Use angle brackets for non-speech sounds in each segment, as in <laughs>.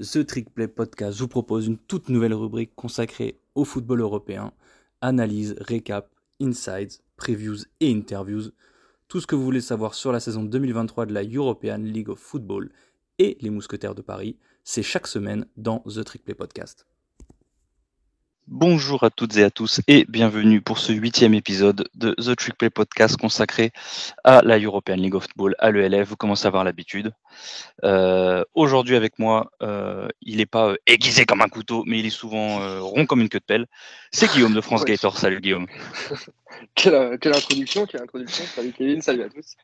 The Trick Play Podcast vous propose une toute nouvelle rubrique consacrée au football européen. Analyse, récap, insights, previews et interviews. Tout ce que vous voulez savoir sur la saison 2023 de la European League of Football et les Mousquetaires de Paris, c'est chaque semaine dans The Trick Play Podcast. Bonjour à toutes et à tous et bienvenue pour ce huitième épisode de The Trick Play Podcast consacré à la European League of Football, à l'ELF. Vous commencez à avoir l'habitude. Euh, aujourd'hui avec moi, euh, il n'est pas euh, aiguisé comme un couteau, mais il est souvent rond comme une queue de pelle. C'est Guillaume de France <laughs> Gator. Salut Guillaume. <laughs> quelle, quelle, introduction, quelle introduction. Salut Kevin, salut à tous.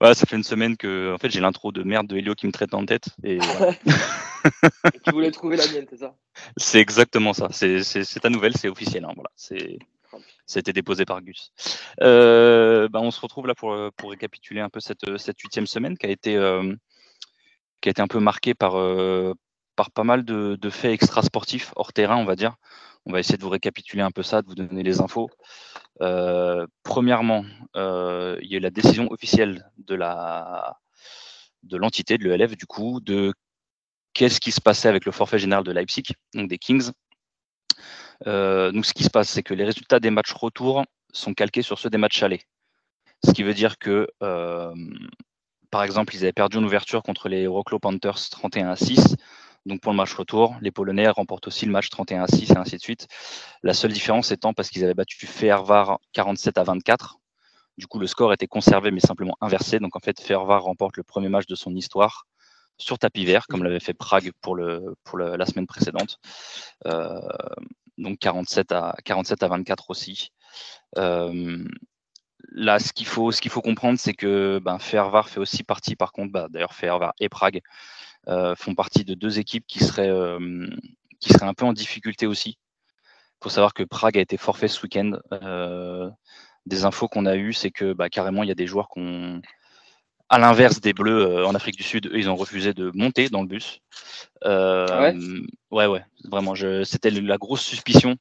Ouais, ça fait une semaine que en fait, j'ai l'intro de merde de Helio qui me traite en tête. <laughs> Et tu voulais trouver la mienne, c'est ça? C'est exactement ça. C'est ta nouvelle, c'est officiel. Hein, voilà. C'était déposé par Gus. Euh, bah, on se retrouve là pour, pour récapituler un peu cette, cette huitième semaine qui a été, euh, qui a été un peu marquée par, euh, par pas mal de, de faits extrasportifs hors terrain, on va dire. On va essayer de vous récapituler un peu ça, de vous donner les infos. Euh, premièrement, euh, il y a eu la décision officielle de l'entité de l'ELF du coup de qu'est-ce qui se passait avec le forfait général de Leipzig, donc des Kings. Euh, donc ce qui se passe, c'est que les résultats des matchs retour sont calqués sur ceux des matchs allés. Ce qui veut dire que, par exemple, ils avaient perdu une ouverture contre les Euroclo Panthers 31 à 6. Donc pour le match retour, les Polonais remportent aussi le match 31 à 6 et ainsi de suite. La seule différence étant parce qu'ils avaient battu Fervar 47 à 24. Du coup, le score était conservé mais simplement inversé. Donc en fait, Fervar remporte le premier match de son histoire sur tapis vert, comme l'avait fait Prague pour, la semaine précédente. Euh, donc 47 à, 47 à 24 aussi. Euh, là, ce qu'il faut, comprendre, c'est que ben, fait aussi partie, par contre, bah, d'ailleurs Fervar et Prague font partie de deux équipes qui seraient, euh, qui seraient un peu en difficulté aussi. Il faut savoir que Prague a été forfait ce week-end. Euh, des infos qu'on a eues, c'est que bah, carrément, il y a des joueurs qui ont, à l'inverse des Bleus en Afrique du Sud, eux, ils ont refusé de monter dans le bus. Ouais, ouais, ouais, vraiment, c'était la grosse suspicion.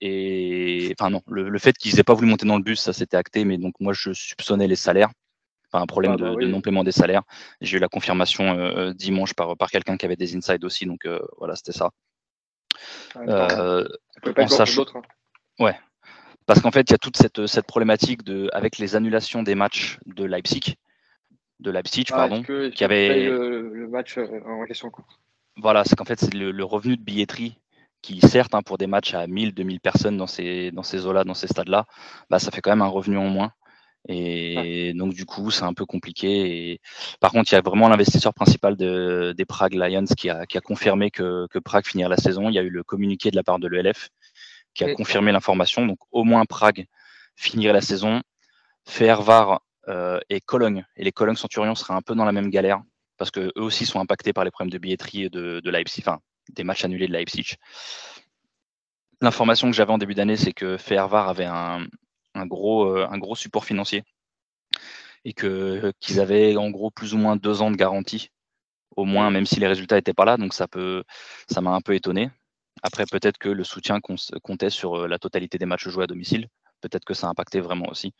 Et enfin non, le, le fait qu'ils n'aient pas voulu monter dans le bus, ça s'était acté, mais donc moi je soupçonnais les salaires un problème ah, bah de, non-paiement des salaires. J'ai eu la confirmation euh, euh, dimanche par, par quelqu'un qui avait des insides aussi, donc euh, voilà, c'était ça. Pas en sachant... Hein. Ouais, parce qu'en fait, il y a toute cette, cette problématique de, avec les annulations des matchs de Leipzig, de Leipzig, ah, pardon, qui avait le, match en question. Voilà, c'est qu'en fait, c'est le, revenu de billetterie qui, certes, hein, pour des matchs à 1000, 2000 personnes dans ces, dans ces eaux-là, dans ces stades-là, bah, ça fait quand même un revenu en moins. Et donc, du coup, c'est un peu compliqué. Et... Par contre, il y a vraiment l'investisseur principal de, des Prague Lions qui a, qui a confirmé que, que, Prague finirait la saison. Il y a eu le communiqué de la part de l'ELF qui a confirmé l'information. Donc, au moins, Prague finirait la saison. Fervar euh, et Cologne. Et les Cologne Centurions seraient un peu dans la même galère parce qu'eux aussi sont impactés par les problèmes de billetterie de, de Leipzig, enfin, des matchs annulés de Leipzig. L'information que j'avais en début d'année, c'est que Fervar avait un, un gros, euh, un gros support financier et que qu'ils avaient en gros plus ou moins deux ans de garantie, au moins, même si les résultats n'étaient pas là. Donc ça peut, ça m'a un peu étonné. Après, peut-être que le soutien comptait sur euh, la totalité des matchs joués à domicile. Peut-être que ça a impacté vraiment aussi.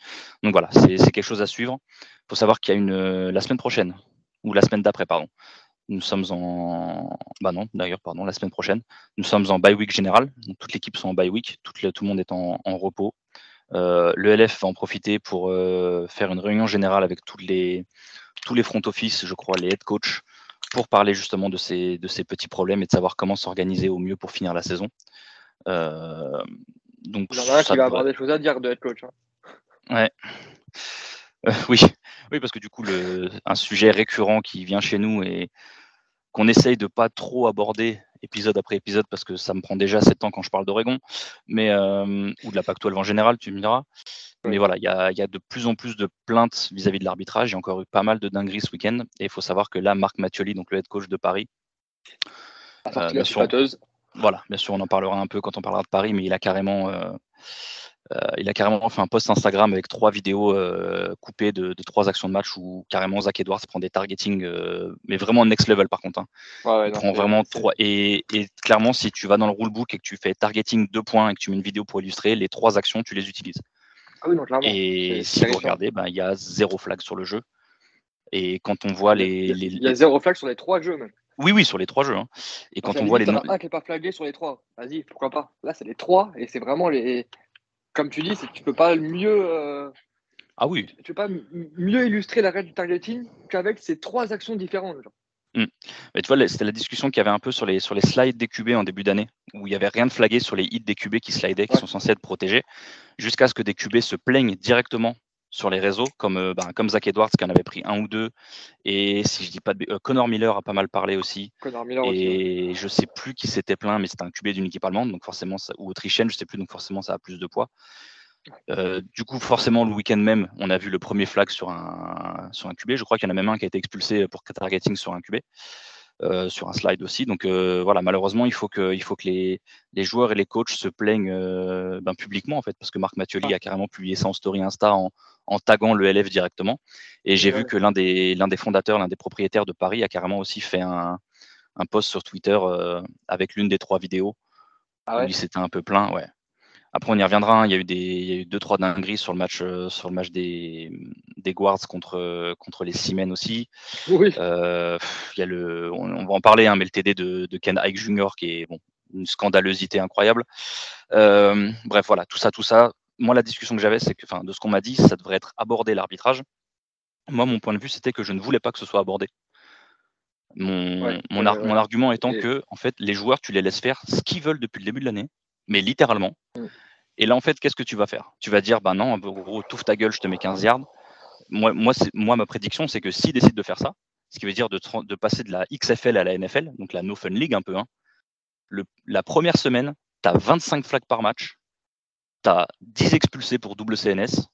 Donc voilà, c'est quelque chose à suivre. Il faut savoir qu'il y a une euh, la semaine prochaine ou la semaine d'après, pardon. Nous sommes en, bah non, d'ailleurs, pardon, la semaine prochaine. Nous sommes en bye week général. Donc, toutes l'équipe sont en bye week. Tout, tout le monde est en repos. Euh, le LF va en profiter pour euh, faire une réunion générale avec tous les, tous les front office, je crois, les head coach, pour parler justement de ces, de ces petits problèmes et de savoir comment s'organiser au mieux pour finir la saison. Euh, donc, Il y en a qui va avoir des choses à dire de head coach. Hein. Ouais. <laughs> oui. oui, parce que du coup, le, un sujet récurrent qui vient chez nous et qu'on essaye de pas trop aborder épisode après épisode parce que ça me prend déjà 7 ans quand je parle d'Oregon, mais euh, ou de la Pac-12 en général, tu me diras. Mais voilà, il y a, y a, de plus en plus de plaintes vis-à-vis de l'arbitrage. Il y a encore eu pas mal de dingueries ce week-end. Et il faut savoir que là, Marc Mattioli, donc le head coach de Paris, euh, bien sûr, voilà, bien sûr, on en parlera un peu quand on parlera de Paris, mais il a carrément euh, il a carrément fait un post Instagram avec trois vidéos euh, coupées de, trois actions de match où carrément Zach Edwards prend des targeting, euh, mais vraiment next level par contre. Hein. il prend vraiment trois. Et, clairement, si tu vas dans le rulebook et que tu fais targeting deux points et que tu mets une vidéo pour illustrer, les trois actions, tu les utilises. Ah oui, non. Et si vous regardez, ben, il y a zéro flag sur le jeu. Et quand on voit les. Il y a, zéro flag sur les trois jeux même. Oui, oui, sur les trois jeux. Hein. Et quand on voit les noms. un qui n'est pas flagué sur les trois. Vas-y, pourquoi pas. Là, c'est les trois et c'est vraiment les. Comme tu dis, tu peux pas mieux. Euh, ah oui. Tu peux pas mieux illustrer la règle du targeting qu'avec ces trois actions différentes. Mmh. Mais tu vois, c'était la discussion qu'il y avait un peu sur les, sur les slides des QB en début d'année, où il n'y avait rien de flagué sur les hits des QB qui slidaient, qui sont censés être protégés, jusqu'à ce que des QB se plaignent directement sur les réseaux, comme, euh, ben, comme Zach Edwards qui en avait pris un ou deux, et si je dis pas de... Euh, Connor Miller a pas mal parlé aussi. et je sais plus qui s'était plaint, mais c'était un QB d'une équipe allemande, donc forcément, ou autrichienne, je sais plus, donc forcément ça a plus de poids. Euh, du coup, forcément, le week-end même, on a vu le premier flag sur un, sur un QB. Je crois qu'il y en a même un qui a été expulsé pour targeting sur un QB. Euh, sur un slide aussi. Donc euh, voilà, malheureusement, il faut que, il faut que les, les joueurs et les coachs se plaignent ben, publiquement en fait, parce que Marc Mathioli a carrément publié ça en story Insta en, en taguant le LF directement. Et j'ai vu que l'un des, l'un des fondateurs, l'un des propriétaires de Paris a carrément aussi fait un, un post sur Twitter avec l'une des trois vidéos. Ah ouais. S'était un peu plein, ouais. Après, on y reviendra. Hein. Il y a eu des, il y a eu deux trois dingueries sur le match, euh, sur le match des, des Guards contre contre les Siemens aussi. Oui. Euh, il y a le, on, va en parler, hein, mais le TD de, de Ken Ike Jr. qui est bon, une scandalosité incroyable. Euh, bref, voilà, tout ça, tout ça. Moi, la discussion que j'avais, c'est que, enfin, de ce qu'on m'a dit, ça devrait être abordé l'arbitrage. Moi, mon point de vue, c'était que je ne voulais pas que ce soit abordé. Mon, mon, mon argument étant que, en fait, les joueurs, tu les laisses faire ce qu'ils veulent depuis le début de l'année, mais littéralement. Mm. Et là, en fait, qu'est-ce que tu vas faire? Tu vas dire, bah non, en gros, touffe ta gueule, je te mets 15 yards. Moi, moi, moi ma prédiction, c'est que s'ils décident de faire ça, ce qui veut dire de, de, passer de la XFL à la NFL, donc la No Fun League un peu, hein, le, la première semaine, tu as 25 flags par match, tu as 10 expulsés pour double CNS,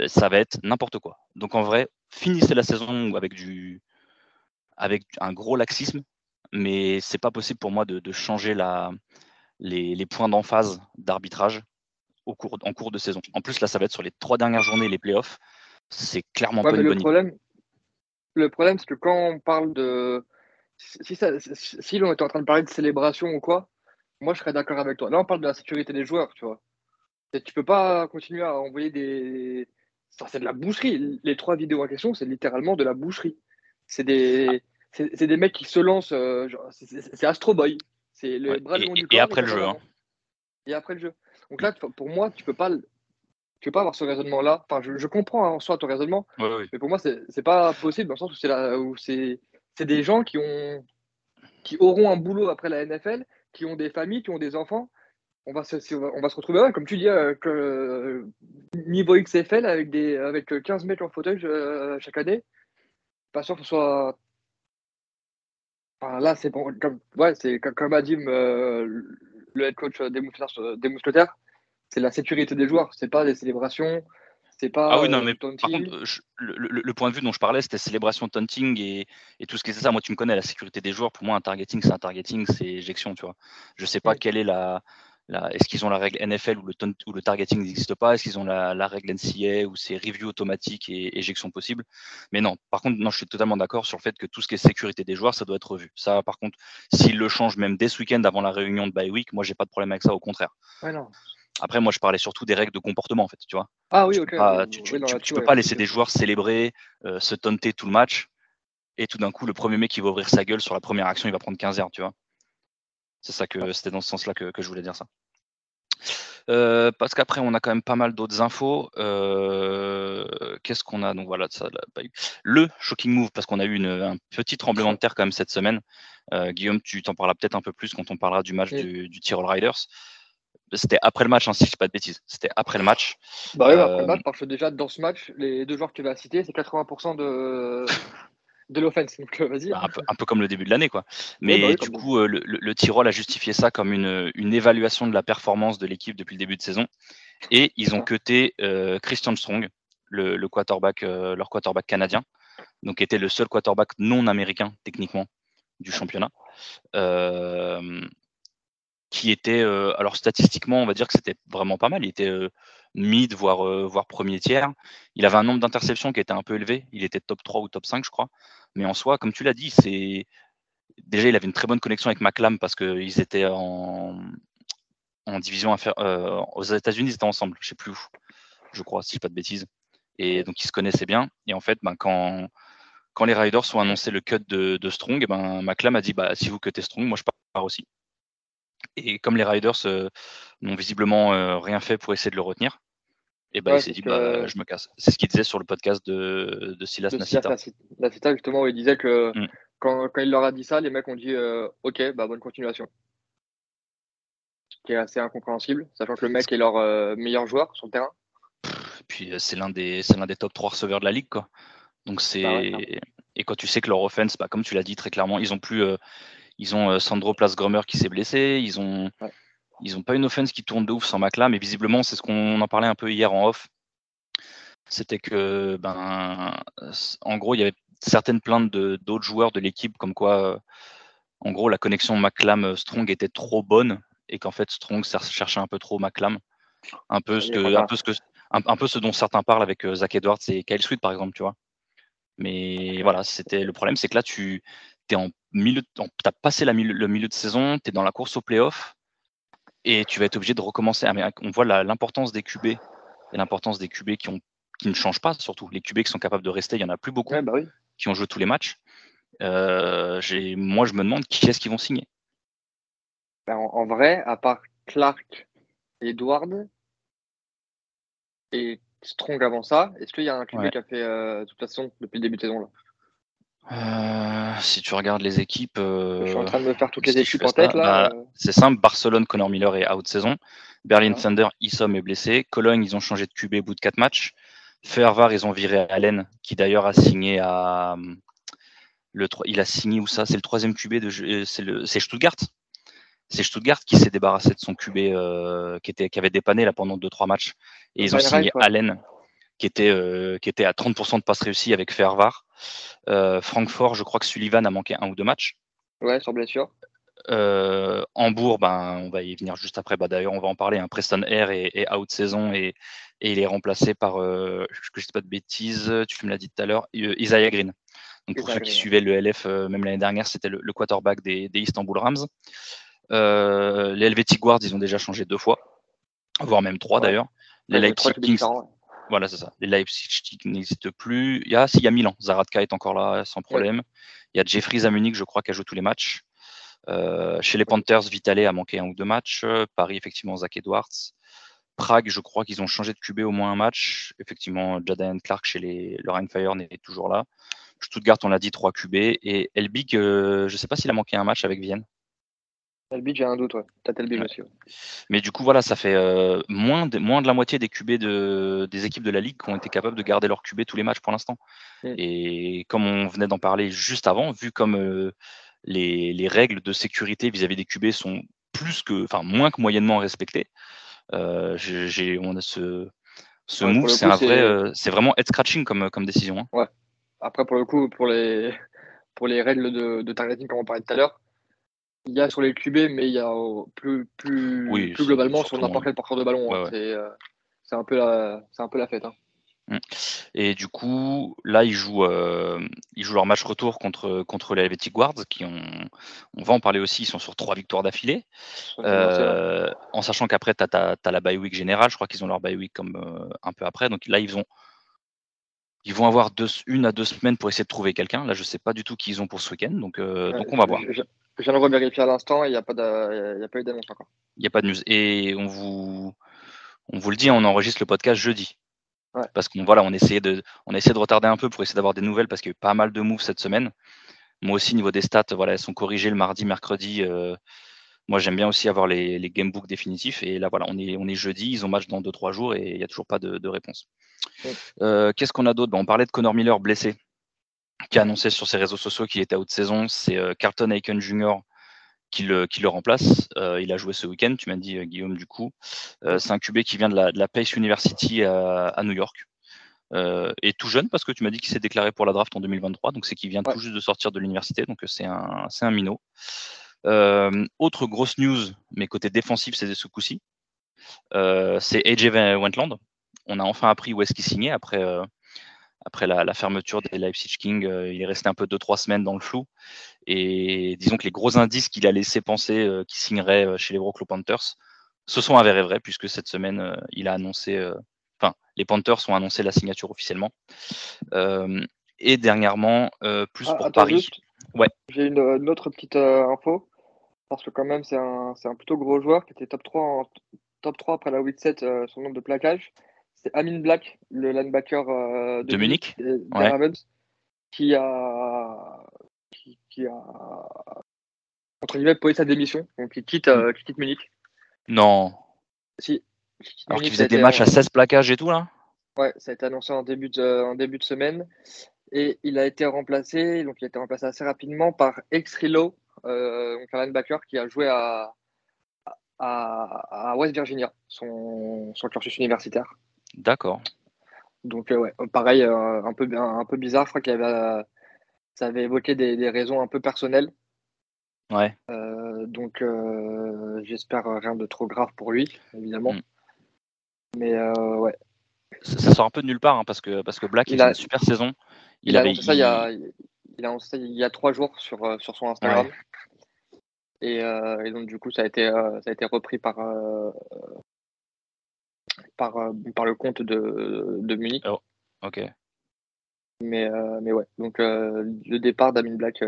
euh, ça va être n'importe quoi. Donc en vrai, finissez la saison avec, du, avec un gros laxisme, mais c'est pas possible pour moi de, de changer la, les, les points d'emphase d'arbitrage au cours, en cours de saison. En plus, là, ça va être sur les trois dernières journées, les playoffs. C'est clairement pas une le problème, Le problème, c'est que quand on parle de. Si, ça, si l'on était en train de parler de célébration ou quoi, moi, je serais d'accord avec toi. Là, on parle de la sécurité des joueurs, tu vois. Tu peux pas continuer à envoyer des. c'est de la boucherie. Les trois vidéos en question, c'est littéralement de la boucherie. C'est des. C'est des mecs qui se lancent. Euh, c'est Astro Boy. C'est le bras et, du corps, et après le jeu. Hein. Et après le jeu. Donc là, pour moi, tu peux pas, tu peux pas avoir ce raisonnement-là. Enfin, je, comprends en soi ton raisonnement, mais pour moi, c'est pas possible dans le sens où c'est où c'est des gens qui ont qui auront un boulot après la NFL, qui ont des familles, qui ont des enfants. On va se, on va se retrouver là, comme tu dis, euh, que, niveau XFL avec, des, avec 15 mecs en fauteuil euh, chaque année. Pas sûr que ce soit. Enfin, là, c'est bon, comme, ouais, comme a dit euh, le head coach des mousquetaires, c'est la sécurité des joueurs, c'est pas des célébrations. C'est pas ah oui, non, mais par contre, le, point de vue dont je parlais, c'était célébration, taunting et, et, tout ce qui est ça. Moi, tu me connais, la sécurité des joueurs, pour moi, un targeting, c'est un targeting, c'est éjection, tu vois. Je sais pas quelle est la, est-ce qu'ils ont la règle NFL où le, où le targeting n'existe pas? Est-ce qu'ils ont la, règle NCA où c'est review automatique et éjection possible? Mais non, par contre, non, je suis totalement d'accord sur le fait que tout ce qui est sécurité des joueurs, ça doit être revu. Ça, par contre, s'ils le changent même dès ce week-end avant la réunion de bye week, moi, j'ai pas de problème avec ça, au contraire. Ouais, non. Après, moi, je parlais surtout des règles de comportement, en fait, tu vois. Ah oui, ok. tu, ne peux pas laisser des joueurs célébrer, euh, se taunter tout le match, et tout d'un coup, le premier mec qui va ouvrir sa gueule sur la première action, il va prendre 15 yards, tu vois. C'est ça que c'était dans ce sens-là que, je voulais dire ça. Euh, parce qu'après, on a quand même pas mal d'autres infos. Euh, qu'est-ce qu'on a? Donc voilà, ça, le shocking move, parce qu'on a eu une, un petit tremblement de terre quand même cette semaine. Guillaume, tu t'en parleras peut-être un peu plus quand on parlera du match du, du Tyrol Riders. C'était après le match, hein, si je dis pas de bêtises. C'était après le match. Bah oui, après le euh, match, parce que déjà dans ce match, les deux joueurs que tu vas citer, c'est 80% de, de l'offense. Euh, vas-y. Bah, un, peu, comme le début de l'année, quoi. Mais bah du coup, euh, le, le, Tyrol a justifié ça comme une, une évaluation de la performance de l'équipe depuis le début de saison. Et ils ont cuté Christian Strong, le, le quarterback, leur quarterback canadien, donc était le seul quarterback non américain techniquement du championnat. Euh, qui était, euh, alors statistiquement, on va dire que c'était vraiment pas mal. Il était euh, mid, voire, euh, voire premier tiers. Il avait un nombre d'interceptions qui était un peu élevé. Il était top 3 ou top 5, je crois. Mais en soi, comme tu l'as dit, c'est déjà, il avait une très bonne connexion avec McLam parce qu'ils étaient en, en division aux États-Unis, ils étaient ensemble, je sais plus où, je crois, si je dis pas de bêtises. Et donc, ils se connaissaient bien. Et en fait, ben, quand, quand les Riders ont annoncé le cut de, Strong, eh ben, McLam a dit bah, si vous cuttez Strong, moi je pars aussi. Et comme les Riders n'ont visiblement rien fait pour essayer de le retenir, et ben, il s'est dit bah, je me casse. C'est ce qu'il disait sur le podcast de, de Silas Nasita. Nasita, justement, il disait que mmh. quand, quand, il leur a dit ça, les mecs ont dit ok, bah, bonne continuation qui est assez incompréhensible, sachant que le mec est leur euh, meilleur joueur sur le terrain. Et puis euh, c'est l'un des, c'est l'un des top 3 receveurs de la ligue, quoi. Donc c'est bah et quand tu sais que leur offense, bah, comme tu l'as dit très clairement, ils ont plus, euh, ils ont Sandro Plasgrummer qui s'est blessé, ils ont, ils ont pas une offense qui tourne de ouf sans Macla, mais visiblement c'est ce qu'on en parlait un peu hier en off. C'était que, ben, en gros, il y avait certaines plaintes d'autres joueurs de l'équipe, comme quoi, en gros, la connexion McLam-Strong était trop bonne et qu'en fait Strong cherchait un peu trop McLam. Un peu, ce que, un, peu ce que, un, peu ce dont certains parlent avec euh, Zach Edwards et Kyle Sweet par exemple, tu vois. Mais voilà, c'était le problème, c'est que là, tu es en milieu, as passé le milieu de saison, tu es dans la course au playoff et tu vas être obligé de recommencer. Ah, on voit l'importance des QB et l'importance des QB qui, ont, qui ne changent pas, surtout. Les QB qui sont capables de rester, il n'y en a plus beaucoup bah qui ont joué tous les matchs. Euh, moi, je me demande qui est-ce qu'ils vont signer. Ben, en, vrai, à part Clark, Edward et Strong avant ça, est-ce qu'il y a un QB qui a fait euh, toute façon depuis le début de saison là? Euh, si tu regardes les équipes, je suis en train de me faire toutes les équipes en tête là. Bah, c'est simple, Barcelone, Connor Miller est out saison. Berlin Thunder, Isom est blessé. Cologne, ils ont changé de QB au bout de 4 matchs. Fervar, ils ont viré Allen, qui d'ailleurs a signé à le il a signé où ça? C'est le troisième QB de c'est Stuttgart c'est Stuttgart qui s'est débarrassé de son QB euh, qui, était, qui avait dépanné là pendant 2-3 matchs. Et ils ont signé Allen, qui était, euh, qui était à 30% de passes réussies avec Fervar. Euh, Francfort, je crois que Sullivan a manqué un ou deux matchs. Ouais, sur blessure. Hambourg, ben, on va y venir juste après. Bah, D'ailleurs, on va en parler. Un hein. Preston Air est, out saison et, et, il est remplacé par, que je ne sais pas de bêtises, tu me l'as dit tout à l'heure, Isaiah Green. Donc, pour ceux qui suivaient le LF, même l'année dernière, c'était le, quarterback des, des Istanbul Rams. Euh, les Helvetic Guards, ils ont déjà changé deux fois, voire même trois d'ailleurs. Les Leipzig Kings, voilà, c'est ça. Les Leipzig n'existent plus. Il y a, s'il y a Milan, Zaratka est encore là sans problème. Il y a Jeffries à Munich, je crois, qui a joué tous les matchs. Euh, chez les Panthers, Vitale a manqué un ou deux matchs. Paris, effectivement, Zach Edwards. Prague, je crois qu'ils ont changé de QB au moins un match. Effectivement, Jadaen Clark chez les, le Fire n'est toujours là. Stuttgart, on l'a dit, trois QB. Et Elbig, euh, je ne sais pas s'il a manqué un match avec Vienne. Telbig, j'ai un doute, ouais. T'as aussi. Mais du coup, voilà, ça fait euh, moins, de, moins de la moitié des QB de, des équipes de la Ligue qui ont été capables de garder leur QB tous les matchs pour l'instant. Mm. Et comme on venait d'en parler juste avant, vu comme euh, les, règles de sécurité vis-à-vis des QB sont plus que, enfin, moins que moyennement respectées, euh, j'ai, on a ce, ce move, c'est un vrai, c'est vraiment head scratching comme, comme décision. Hein. Ouais. Après, pour le coup, pour les, pour les règles de, de targeting, comme on parlait tout à l'heure, il y a sur les QB, mais il y a plus, plus, plus globalement sur n'importe quel porteur de ballon. Hein. Euh, c'est un, peu la, un peu la fête. Hein. Mmh. Et du coup, là, ils jouent, euh, ils jouent leur match retour contre, contre les Helvetic Guards, qui ont, on va en parler aussi, ils sont sur trois victoires d'affilée. Euh, en sachant qu'après, tu as, la bye week générale, je crois qu'ils ont leur bye week comme un peu après. Donc là, ils vont, ils vont avoir deux, une à deux semaines pour essayer de trouver quelqu'un. Là, je ne sais pas du tout qui ils ont pour ce week-end, donc, donc on va voir. Je viens de revérifier à l'instant, il n'y a pas eu d'annonce encore. Il n'y a pas de news. Et on vous, on vous le dit, on enregistre le podcast jeudi. Parce qu'on voilà, on essayait de, on de retarder un peu pour essayer d'avoir des nouvelles parce qu'il y a eu pas mal de moves cette semaine. Moi aussi, niveau des stats, voilà, elles sont corrigées le mardi, mercredi. Euh, moi, j'aime bien aussi avoir les, les gamebooks définitifs. Et là, voilà, on est, on est jeudi, ils ont match dans 2-3 jours et il n'y a toujours pas de, réponse. Euh, qu'est-ce qu'on a d'autre? On parlait de Connor Miller blessé qui a annoncé sur ses réseaux sociaux qu'il était out de saison. C'est euh, Carlton Aiken Jr. Qui le, qui le remplace. Euh, il a joué ce week-end, tu m'as dit, euh, Guillaume, du coup. c'est un QB qui vient de la, de la Pace University à, New York. et tout jeune, parce que tu m'as dit qu'il s'est déclaré pour la draft en 2023, donc c'est qu'il vient tout juste de sortir de l'université, donc c'est un, un minot. autre grosse news, mais côté défensif, c'est ce coup-ci. c'est AJ Wentland. On a enfin appris où est-ce qu'il signait après, après la, fermeture des Leipzig King, euh, il est resté un peu deux trois semaines dans le flou. Et disons que les gros indices qu'il a laissé penser euh, qu'il signerait euh, chez les Brooklyn Panthers se sont avérés vrais puisque cette semaine il a annoncé, enfin les Panthers ont annoncé la signature officiellement. et dernièrement, plus ah, pour Paris. Ouais. J'ai une, autre petite info, parce que quand même, c'est un, un, plutôt gros joueur qui était top 3, en, top 3 après la 8-7 son nombre de plaquages. C'est Amin Black, le linebacker de, de, Munich, qui a, qui, a entre guillemets posé sa démission, donc il quitte, hmm. qui quitte Munich. Non. Si. Alors qu'il faisait des matchs à 16 plaquages et tout là Ouais, ça a été annoncé en début de, en début de semaine. Et il a été remplacé, donc il a été remplacé assez rapidement par Exrilo, euh, donc un linebacker qui a joué à, à, West Virginia, son, son cursus universitaire. D'accord. Donc, euh, ouais, pareil, euh, un, peu, un, peu bizarre. Je crois qu'il avait, ça avait évoqué des, des, raisons un peu personnelles. Ouais. donc, j'espère rien de trop grave pour lui, évidemment. Mm. Mais ouais, ça, sort un peu de nulle part hein, parce que parce que Black il, a une super saison. Il, a annoncé ça il y a il a il y a trois jours sur euh, sur son Instagram. Euh, et, donc du coup ça a été euh, ça a été repris par par par le compte de de Munich. Oh, ok. Mais mais ouais donc le départ d'Amin Black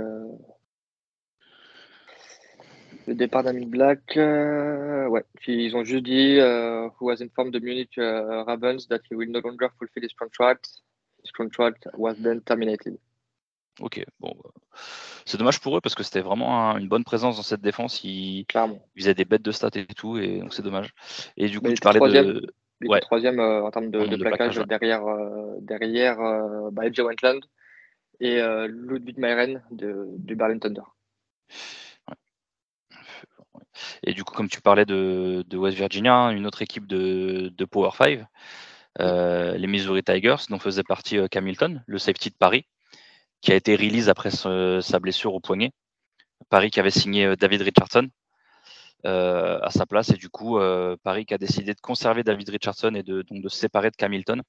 le départ d'Amin Black, euh, ouais, ils ont juste dit who was informed the Munich Ravens that he will no longer fulfill his contract. His contract was then terminated. Ok, bon, bah, c'est dommage pour eux parce que c'était vraiment une bonne présence dans cette défense. Ils, Clairement. ils faisaient des bêtes de stats et tout, et donc c'est dommage. Et du coup, tu parlais de. Ouais. troisième euh, en termes de, de, plaquage, derrière, euh, derrière euh, bah, Wentland et euh, Ludwig Mayren de, du Berlin Thunder. Et du coup, comme tu parlais de, West Virginia, hein, une autre équipe de, Power 5, euh, les Missouri Tigers, dont faisait partie Camilton, le safety de Paris, qui a été release après sa blessure au poignet. Paris qui avait signé euh, David Richardson à sa place, et du coup, Paris qui a décidé de conserver David Richardson et de, donc de se séparer de Camilton.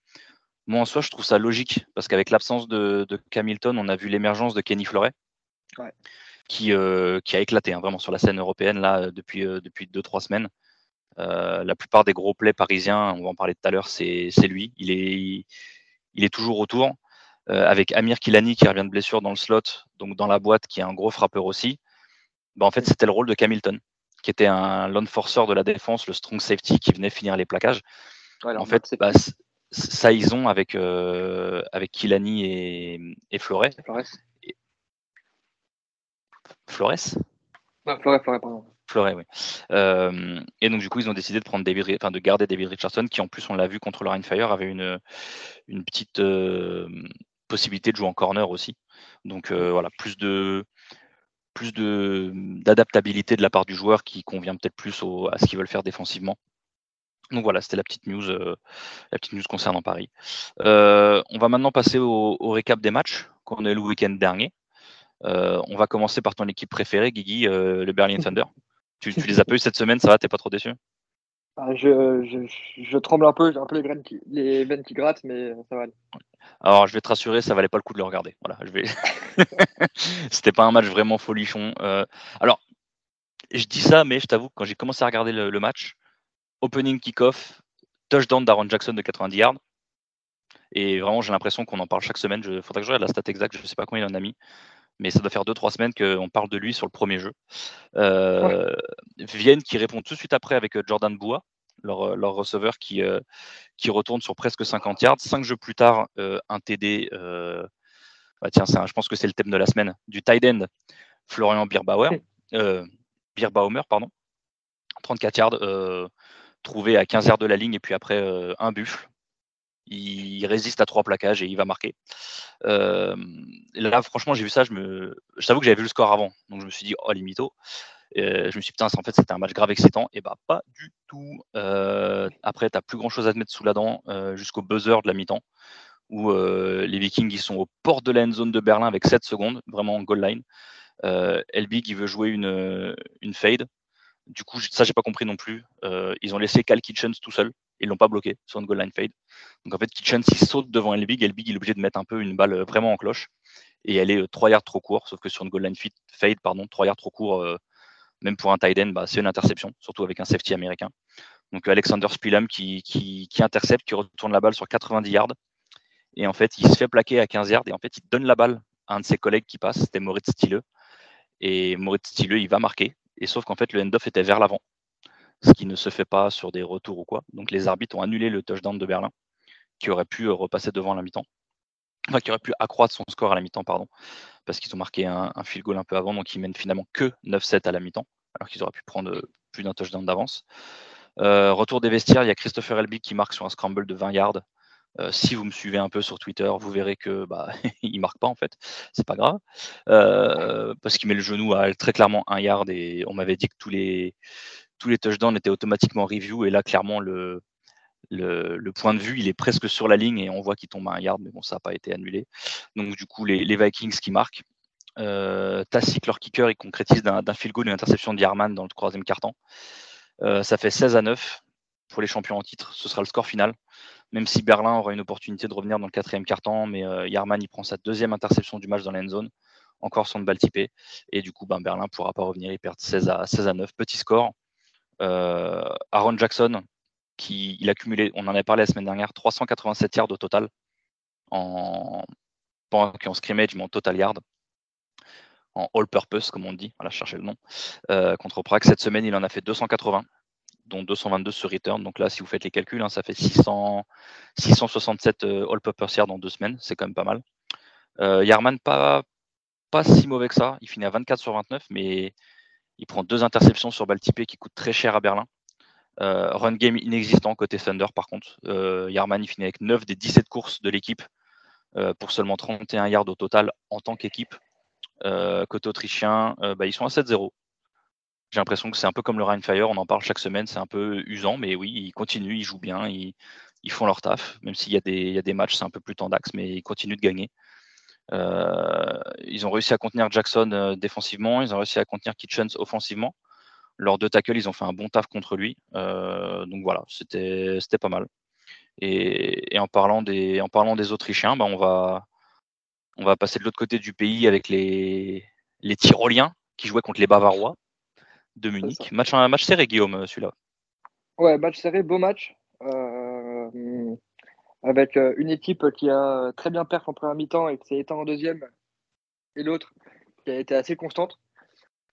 Moi, en soi, je trouve ça logique, parce qu'avec l'absence de, de Camilton, on a vu l'émergence de Kenny. Ouais qui, euh, qui a éclaté hein, vraiment sur la scène européenne là euh, depuis euh, depuis deux trois semaines. la plupart des gros plays parisiens, on va en parler tout à l'heure, c'est lui. Il est il est toujours autour. Avec Amir Kilani qui revient de blessure dans le slot, donc dans la boîte, qui est un gros frappeur aussi. Bah, en fait, c'était le rôle de Camilton, qui était un lone forcer de la défense, le strong safety qui venait finir les plaquages. en fait, bah, ça ils ont avec avec Kilani et, et Flores. Flores Flores, Flores, pardon. Flores, oui. Euh, et donc, du coup, ils ont décidé de, prendre David, enfin, de garder David Richardson, qui en plus, on l'a vu contre le Fire, avait une, une petite euh, possibilité de jouer en corner aussi. Donc, euh, voilà, plus de plus d'adaptabilité de, la part du joueur qui convient peut-être plus à ce qu'ils veulent faire défensivement. Donc voilà, c'était la petite news, la petite news concernant Paris. on va maintenant passer au, au récap des matchs qu'on a eu le week-end dernier. Euh, on va commencer par ton équipe préférée, Guigui, euh, le Berlin <laughs> Thunder. tu, les as pas eu cette semaine, ça va, t'es pas trop déçu? Ah, je, tremble un peu, j'ai un peu les, graines qui, les veines qui grattent, mais ça va aller. Alors, je vais te rassurer, ça valait pas le coup de le regarder. Voilà, je vais. <laughs> <laughs> C'était pas un match vraiment folichon. Euh, alors, je dis ça, mais je t'avoue, quand j'ai commencé à regarder le, match, opening kick-off, touchdown d'Aaron Jackson de 90 yards. Et vraiment, j'ai l'impression qu'on en parle chaque semaine. Il faudrait que je regarde la stat exacte, je ne sais pas combien il en a mis mais ça doit faire 2-3 semaines qu'on parle de lui sur le premier jeu. Euh, Vienne qui répond tout de suite après avec euh, Jordan Boua, leur, euh, leur receveur qui, qui retourne sur presque 50 yards. Cinq jeux plus tard, un TD. Bah tiens, je pense que c'est le thème de la semaine. Du tight end, Florian Bierbauer, Bierbaumer, pardon. 34 yards trouvé à 15 yards de la ligne et puis après un buffle il résiste à trois plaquages et il va marquer. Euh, là, franchement, j'ai vu ça, je me, je t'avoue que j'avais vu le score avant, donc je me suis dit, oh, limito. Euh, je me suis dit, putain, en fait, c'était un match grave excitant. Et bah, pas du tout. Euh, après, tu plus grand chose à te mettre sous la dent jusqu'au buzzer de la mi-temps, où les Vikings ils sont au port de la end zone de Berlin avec 7 secondes, vraiment en goal line. Elbig, il veut jouer une, une fade. Du coup, ça, j'ai pas compris non plus. ils ont laissé Cal Kitchens tout seul ils l'ont pas bloqué sur une goal line fade. Donc en fait, Kitchen s'il saute devant Elbig, Elbig il est obligé de mettre un peu une balle euh, vraiment en cloche. Et elle est 3 euh, yards trop court, sauf que sur une goal line fade, pardon, 3 yards trop court, euh, même pour un tight end, bah, c'est une interception, surtout avec un safety américain. Donc Alexander Spillum qui, qui, intercepte, qui retourne la balle sur 90 yards. Et en fait, il se fait plaquer à 15 yards et en fait, il donne la balle à un de ses collègues qui passe, c'était Moritz Stille. Et Moritz Stille, il va marquer. Et sauf qu'en fait, le end-off était vers l'avant, ce qui ne se fait pas sur des retours ou quoi. Donc les arbitres ont annulé le touchdown de Berlin, qui aurait pu repasser devant la mi-temps. Enfin, qui aurait pu accroître son score à la mi-temps, pardon, parce qu'ils ont marqué un, un, field goal un peu avant, donc ils mènent finalement que 9-7 à la mi-temps, alors qu'ils auraient pu prendre plus d'un touchdown d'avance. Euh, retour des vestiaires, il y a Christopher Elby qui marque sur un scramble de 20 yards. Euh, si vous me suivez un peu sur Twitter, vous verrez que bah, <laughs> il marque pas en fait, c'est pas grave, euh, parce qu'il met le genou à très clairement un yard et on m'avait dit que tous les tous les touchdowns étaient automatiquement review et là clairement le, le, point de vue il est presque sur la ligne et on voit qu'il tombe à un yard, mais bon ça n'a pas été annulé. Donc du coup les, les Vikings qui marquent. Euh, Tassic, leur kicker, il concrétise d'un field goal une interception d'Yarman dans le troisième. Euh, ça fait 16 à 9 pour les champions en titre. Ce sera le score final. Même si Berlin aura une opportunité de revenir dans le quatrième quart-temps, mais euh, Yarman il prend sa deuxième interception du match dans la zone. Encore son balle typée. Et du coup, ben, Berlin ne pourra pas revenir. Il perd 16 à, 16 à 9. Petit score. Euh, Aaron Jackson, qui il a cumulé, on en avait parlé la semaine dernière, 387 yards au total pas en scrimmage, mais en total yard en all-purpose, comme on dit, voilà, chercher le nom, euh, contre Prague. Cette semaine, il en a fait 280, dont 222 sur return. Donc là, si vous faites les calculs, hein, ça fait 600, 667 euh, all-purpose yards dans deux semaines. C'est quand même pas mal. Euh, Yarman, pas, pas si mauvais que ça. Il finit à 24 sur 29, mais il prend deux interceptions sur balle qui coûtent très cher à Berlin. run game inexistant côté Thunder, par contre. Yarman, il finit avec 9 des 17 courses de l'équipe pour seulement 31 yards au total en tant qu'équipe. Euh, côté autrichien, euh, bah, ils sont à 7-0. J'ai l'impression que c'est un peu comme le Rhein Fire, on en parle chaque semaine, c'est un peu usant, mais oui, ils continuent, ils jouent bien, ils, font leur taf, même s'il y, a des matchs, c'est un peu plus tendax, mais ils continuent de gagner. Euh, ils ont réussi à contenir Jackson défensivement, ils ont réussi à contenir Kitchens offensivement. Leurs deux tackles, ils ont fait un bon taf contre lui. donc voilà, c'était pas mal. Et, en, parlant des, Autrichiens, bah on, va, on va passer de l'autre côté du pays avec les, les Tyroliens qui jouaient contre les Bavarois de Munich. Match, un match serré, Guillaume, euh, celui-là. Ouais, match serré, beau match. Euh, avec euh, une équipe qui a très bien perf en première mi-temps et qui s'est éteint en deuxième, et l'autre qui a été assez constante.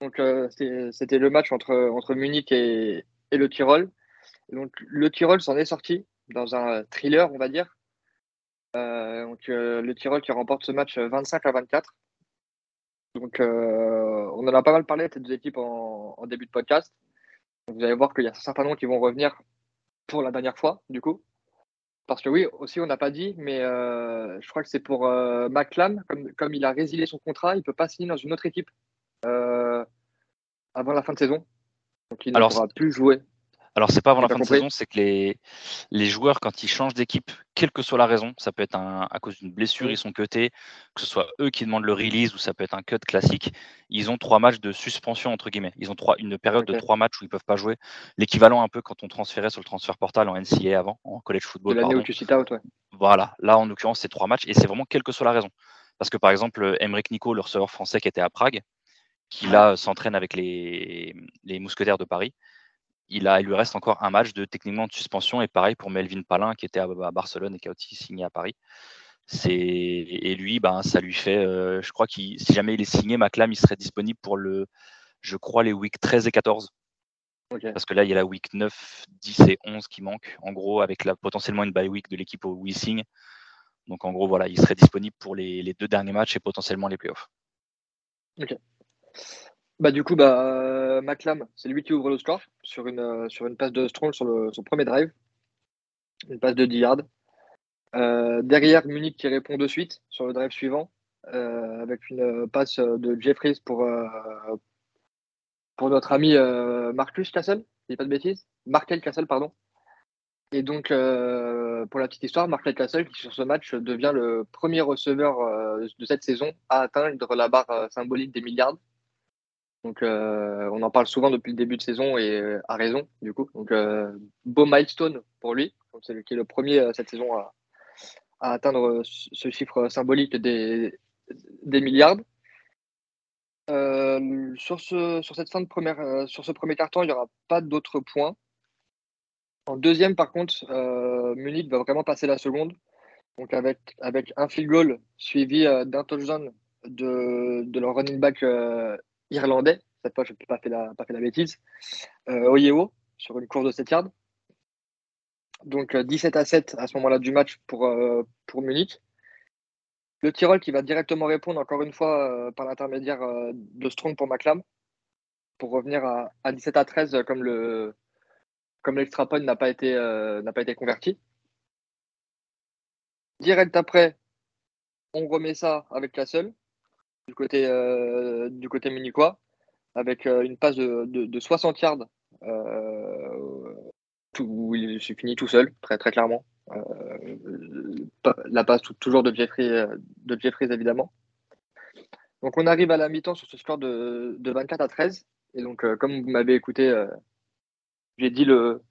Donc c'était le match entre, entre Munich et, et le Tyrol. donc le Tyrol s'en est sorti dans un thriller, on va dire, euh, donc, le Tirol qui remporte ce match 25 euh, à 24. Donc, on en a pas mal parlé, ces deux équipes, en, début de podcast. vous allez voir qu'il y a certains noms qui vont revenir pour la dernière fois, du coup. Parce que oui, aussi, on n'a pas dit, mais je crois que c'est pour euh, McLam, comme, il a résilié son contrat, il ne peut pas signer dans une autre équipe avant la fin de saison. Donc, il ne pourra plus jouer. Alors, c'est pas avant la fin de saison, c'est que les, les joueurs, quand ils changent d'équipe, quelle que soit la raison, ça peut être à cause d'une blessure, ils sont cutés, que ce soit eux qui demandent le release ou ça peut être un cut classique, ils ont trois matchs de suspension, entre guillemets. Ils ont trois, une période de trois matchs où ils peuvent pas jouer. L'équivalent un peu quand on transférait sur le transfert portal en NCA avant, en college football. De l'année où tu out, ouais. Voilà. Là, en l'occurrence, c'est trois matchs et c'est vraiment quelle que soit la raison. Parce que par exemple, Emmerich Nico, le receveur français qui était à Prague, qui là s'entraîne avec les, les mousquetaires de Paris, il, a, il lui reste encore un match de techniquement de suspension. Et pareil pour Melvin Palin, qui était à, Barcelone et qui a aussi signé à Paris. Et lui, ben, ça lui fait, euh, je crois que si jamais il est signé, Maclam, il serait disponible pour le, je crois, les week 13 et 14. Parce que là, il y a la week 9, 10 et 11 qui manquent, en gros, avec la, potentiellement une bye week de l'équipe où il signe. Donc, en gros, voilà, il serait disponible pour les, les deux derniers matchs et potentiellement les playoffs. Ok. Bah, du coup, bah, McLam, c'est lui qui ouvre le score sur une, euh, sur une passe de Strong sur son premier drive. Une passe de 10 yards. Euh, derrière, Munich qui répond de suite sur le drive suivant euh, avec une passe de Jeffries pour, pour notre ami Marcus Cassel, je pas de bêtises. Markel Cassel, pardon. Et donc, pour la petite histoire, Markel Cassel, qui sur ce match devient le premier receveur de cette saison à atteindre la barre symbolique des milliards. Donc, euh, on en parle souvent depuis le début de saison et euh, à raison, du coup. Donc, euh, beau milestone pour lui. C'est qui est le premier cette saison à, atteindre ce chiffre symbolique des, milliards. sur, ce, premier carton, il n'y aura pas d'autres points. En deuxième, par contre, Munich va vraiment passer la seconde. Donc avec, un field goal suivi d'un touchdown de leur running back irlandais. Cette fois, je n'ai pas, fait la, pas fait la bêtise. Oyewo, sur une course de 7 yards. Donc 17 à 7 à ce moment-là du match pour, pour Munich. Le Tyrol qui va directement répondre encore une fois par l'intermédiaire de Strong pour McLam pour revenir à, à 17 à 13 comme le l'extra point n'a pas été n'a pas été converti. Direct après, on remet ça avec Castle du côté du côté avec une passe de, de, 60 yards où il s'est fini tout seul, très très clairement. la passe toujours de Jeffrey, de Jeffries évidemment. Donc on arrive à la mi-temps sur ce score de, de 24 à 13. Et donc, euh, comme vous m'avez écouté, euh, j'ai dit le,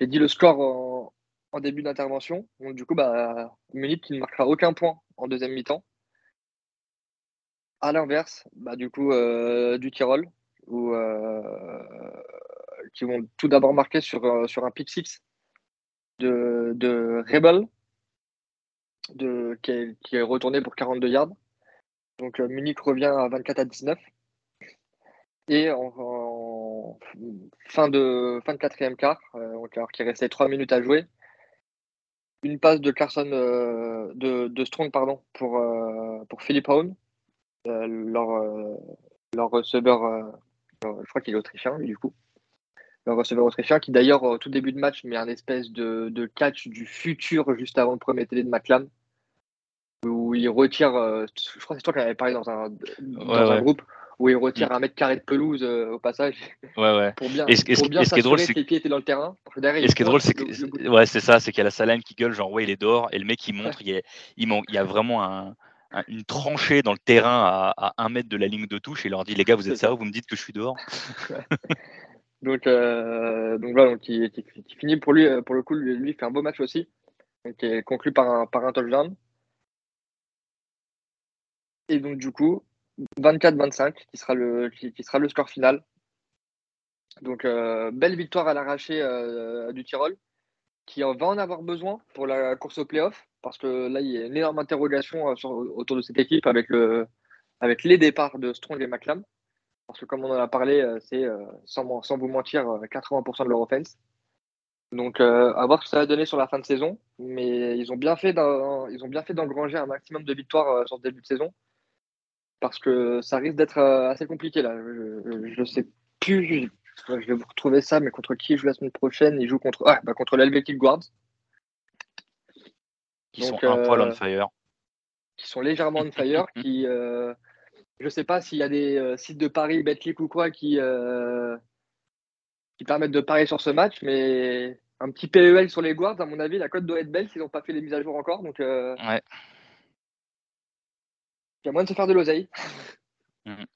dit le score en, début d'intervention. Donc, du coup, bah, Munich ne marquera aucun point en deuxième mi-temps. À l'inverse, bah, du coup, euh, du Tyrol, où, qui vont tout d'abord marquer sur, sur un pick six de, Rebel, qui, est, retourné pour 42 yards. Donc Munich revient à 24 à 19. Et en, fin, de, fin de quatrième quart, euh, alors qu'il restait trois minutes à jouer, une passe de Carson euh, de, Strong pardon, pour, euh, pour Philip Hone, leur, leur receveur, je crois qu'il est autrichien du coup, leur receveur autrichien qui d'ailleurs au tout début de match met un espèce de, de catch du futur juste avant le premier télé de McLam où il retire, je crois que c'est toi qui en avais parlé dans un, dans un groupe, où il retire mm. un mètre carré de pelouse euh, au passage. Ouais, ouais. <laughs> Pour bien, et pour bien ce qui est drôle, c'est que les pieds étaient dans le terrain. et ce qui est drôle, c'est que ouais, c'est ça, c'est qu'il y a la Salem qui gueule, genre ouais, il est dehors, et le mec il montre, il, y a, il, il y a vraiment un, une tranchée dans le terrain à, à, un mètre de la ligne de touche, et leur dit les gars, vous êtes sérieux, vous me dites que je suis dehors. <laughs> donc, euh, donc voilà, donc il, finit pour lui, pour le coup, lui, lui, fait un beau match aussi, donc, qui est conclu par un, par un touchdown. Et donc du coup, 24-25 qui sera le qui, sera le score final. Donc euh, belle victoire à l'arraché euh, du Tyrol qui va en avoir besoin pour la course au playoff parce que là il y a une énorme interrogation euh, autour de cette équipe avec le avec les départs de Strong et McLam parce que comme on en a parlé c'est sans, sans, vous mentir 80% de leur offense. Donc à voir ce que ça va donner sur la fin de saison mais ils ont bien fait d'engranger un maximum de victoires sur ce début de saison parce que ça risque d'être euh, assez compliqué là. Je, ne sais plus, je, vais vous retrouver ça, mais contre qui jouent la semaine prochaine? Ils jouent contre, ah, bah contre l'Helvetic Guards. Qui sont un poil on euh, fire. Qui sont légèrement on fire, <laughs> qui, euh, je sais pas s'il y a des sites de paris, Betclic ou quoi, qui, qui permettent de parier sur ce match, mais un petit PEL sur les Guards, à mon avis, la cote doit être belle s'ils n'ont pas fait les mises à jour encore. Donc, ouais. Il y a moins de se faire de l'oseille. Mhm.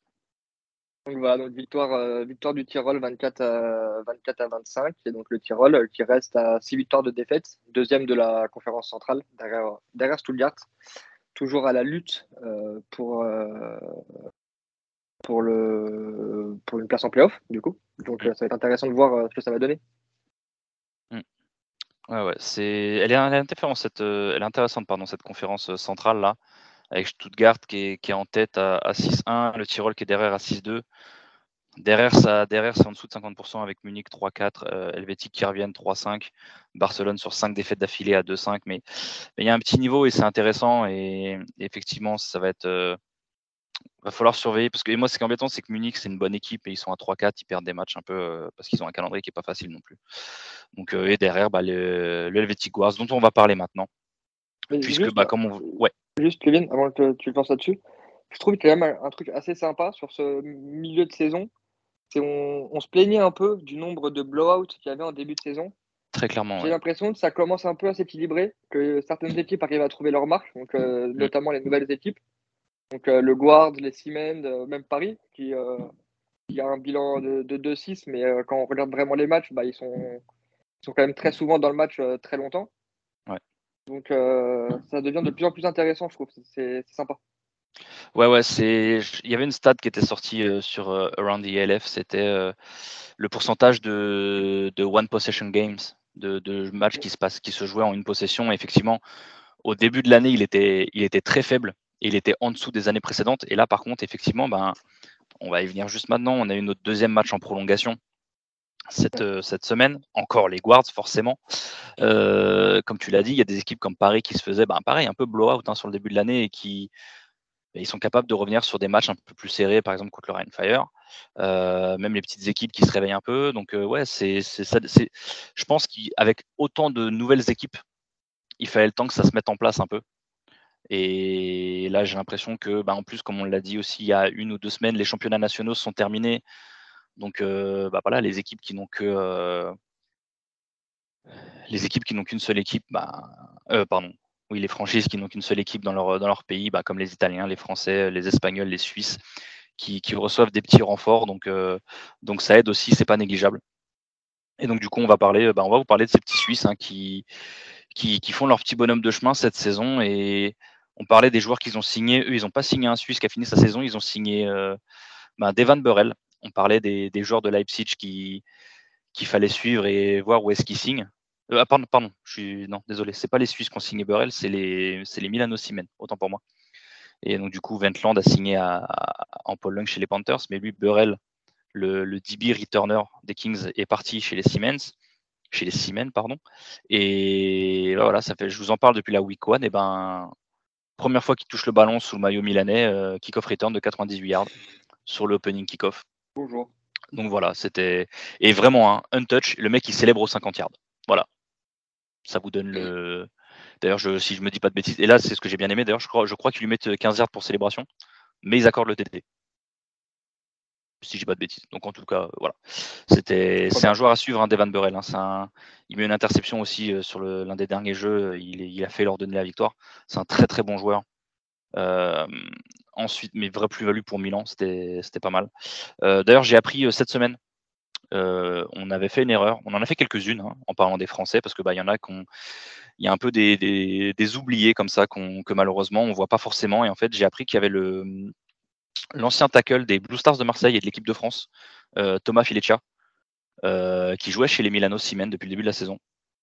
Donc voilà, donc victoire, euh, victoire du Tyrol 24 à, 24 à 25. Et donc le Tyrol euh, qui reste à 6 victoires de défaite, deuxième de la conférence centrale derrière, derrière Stuttgart. Toujours à la lutte euh, pour, pour, le, pour une place en playoff, du coup. Donc ça va être intéressant de voir ce que ça va donner. Mhm. Ouais, ouais, c'est... Elle, est, cette, elle est intéressante cette conférence centrale là avec Stuttgart qui est, en tête à, 6-1, le Tyrol qui est derrière à 6-2. Derrière, ça, derrière c'est en dessous de 50% avec Munich 3-4, euh, Helvétique qui reviennent 3-5, Barcelone sur 5 défaites d'affilée à 2-5. Mais, il y a un petit niveau et c'est intéressant. Et, effectivement, ça va être. Euh, va falloir surveiller parce que moi, ce qui est embêtant, c'est que Munich, c'est une bonne équipe et ils sont à 3-4, ils perdent des matchs un peu euh, parce qu'ils ont un calendrier qui n'est pas facile non plus. Donc, et derrière, bah, le, le Helvetic Wars, dont on va parler maintenant. puisque, bah, comme on. Ouais juste, Kevin, avant que tu penses là-dessus, je trouve qu'il y a quand même un truc assez sympa sur ce milieu de saison. C'est on, on se plaignait un peu du nombre de blowouts qu'il y avait en début de saison. Très clairement. J'ai l'impression que ça commence un peu à s'équilibrer, que certaines équipes arrivent à trouver leur marque, donc, euh, mm. notamment les nouvelles équipes. Donc euh, le Guard, les Siemens, euh, même Paris, qui, a un bilan de, 2-6, mais quand on regarde vraiment les matchs, bah, ils, sont, ils sont quand même très souvent dans le match très longtemps. Donc euh, ça devient de plus en plus intéressant, je trouve. C'est sympa. Ouais, ouais, c'est. Il y avait une stat qui était sortie euh, sur euh, Around the ELF, c'était le pourcentage de, one possession games, de, matchs qui se passent, qui se jouaient en une possession. effectivement, au début de l'année, il était, il était très faible et il était en dessous des années précédentes. Et là, par contre, effectivement, ben, on va y venir juste maintenant. On a eu notre deuxième match en prolongation cette, euh, cette semaine. Encore les Guards, forcément. Euh, comme tu l'as dit, il y a des équipes comme Paris qui se faisaient, ben, pareil, un peu blowout hein, sur le début de l'année et qui ben, ils sont capables de revenir sur des matchs un peu plus serrés, par exemple contre le Rain Fire. Euh, même les petites équipes qui se réveillent un peu. Donc, ouais, c'est ça. Je pense qu'avec autant de nouvelles équipes, il fallait le temps que ça se mette en place un peu. Et là, j'ai l'impression que, bah, en plus, comme on l'a dit aussi il y a une ou deux semaines, les championnats nationaux sont terminés. Donc, euh, bah, voilà, les équipes qui n'ont que euh, les équipes qui n'ont qu'une seule équipe, bah, euh, pardon, oui, les franchises qui n'ont qu'une seule équipe dans leur, pays, bah, comme les Italiens, les Français, les Espagnols, les Suisses, qui, reçoivent des petits renforts. Donc, ça aide aussi, c'est pas négligeable. Et donc, du coup, on va parler, bah, on va vous parler de ces petits Suisses hein, qui, font leur petit bonhomme de chemin cette saison. Et on parlait des joueurs qu'ils ont signés. Eux, ils n'ont pas signé un Suisse qui a fini sa saison. Ils ont signé ben, Devan Burrell. On parlait des, joueurs de Leipzig qui qu'il fallait suivre et voir où est-ce qu'ils signent. Euh, ah, pardon, pardon, je suis non, désolé, c'est pas les Suisses qui ont signé Burrell, c'est les c'est les Milano Siemens, autant pour moi. Et donc du coup, Ventland a signé à, en Pologne chez les Panthers, mais lui, Burrell, le, le DB returner des Kings, est parti chez les Siemens chez les Siemens, pardon. Et voilà, ça fait, je vous en parle depuis la week one. Et ben, première fois qu'il touche le ballon sous le maillot milanais, euh, kick-off return de 98 yards sur l'opening kick-off. Bonjour. Donc voilà, c'était et vraiment un un touch. Le mec il célèbre aux 50 yards. Voilà, ça vous donne le. D'ailleurs, je, si je me dis pas de bêtises, et là c'est ce que j'ai bien aimé. D'ailleurs, je crois, je crois qu'ils lui mettent 15 yards pour célébration, mais ils accordent le TT si j'ai pas de bêtises. Donc en tout cas, voilà. C'était, c'est un joueur à suivre, un hein, Devan Burrell. Hein. il met une interception aussi euh, sur l'un des derniers jeux. Il, a fait leur donner la victoire. C'est un très très bon joueur. Euh, ensuite, mais vraie plus-value pour Milan, c'était, pas mal. Euh, d'ailleurs, j'ai appris cette semaine. on avait fait une erreur. On en a fait quelques-unes hein, en parlant des Français parce que bah y en a il y a un peu des, des, oubliés comme ça que malheureusement on voit pas forcément. Et en fait, j'ai appris qu'il y avait l'ancien tackle des Blue Stars de Marseille et de l'équipe de France, euh, Thomas Fileccia, euh, qui jouait chez les Milano Siemens depuis le début de la saison.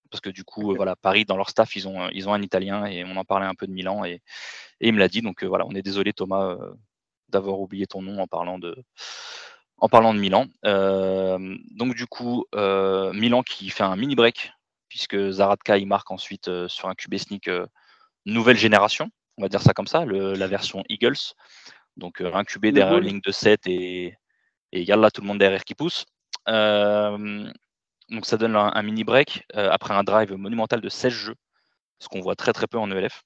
Parce que du coup, voilà, Paris, dans leur staff, ils ont, ils ont un Italien et on en parlait un peu de Milan et, il me l'a dit. Donc voilà, on est désolé Thomas d'avoir oublié ton nom en parlant de, en parlant de Milan. donc du coup, Milan qui fait un mini break puisque Zaratka il marque ensuite sur un QB sneak nouvelle génération, on va dire ça comme ça, la version Eagles. Donc un QB derrière la ligne de 7 et, et là tout le monde derrière qui pousse. Donc ça donne un, mini break après un drive monumental de 16 jeux, ce qu'on voit très très peu en ELF.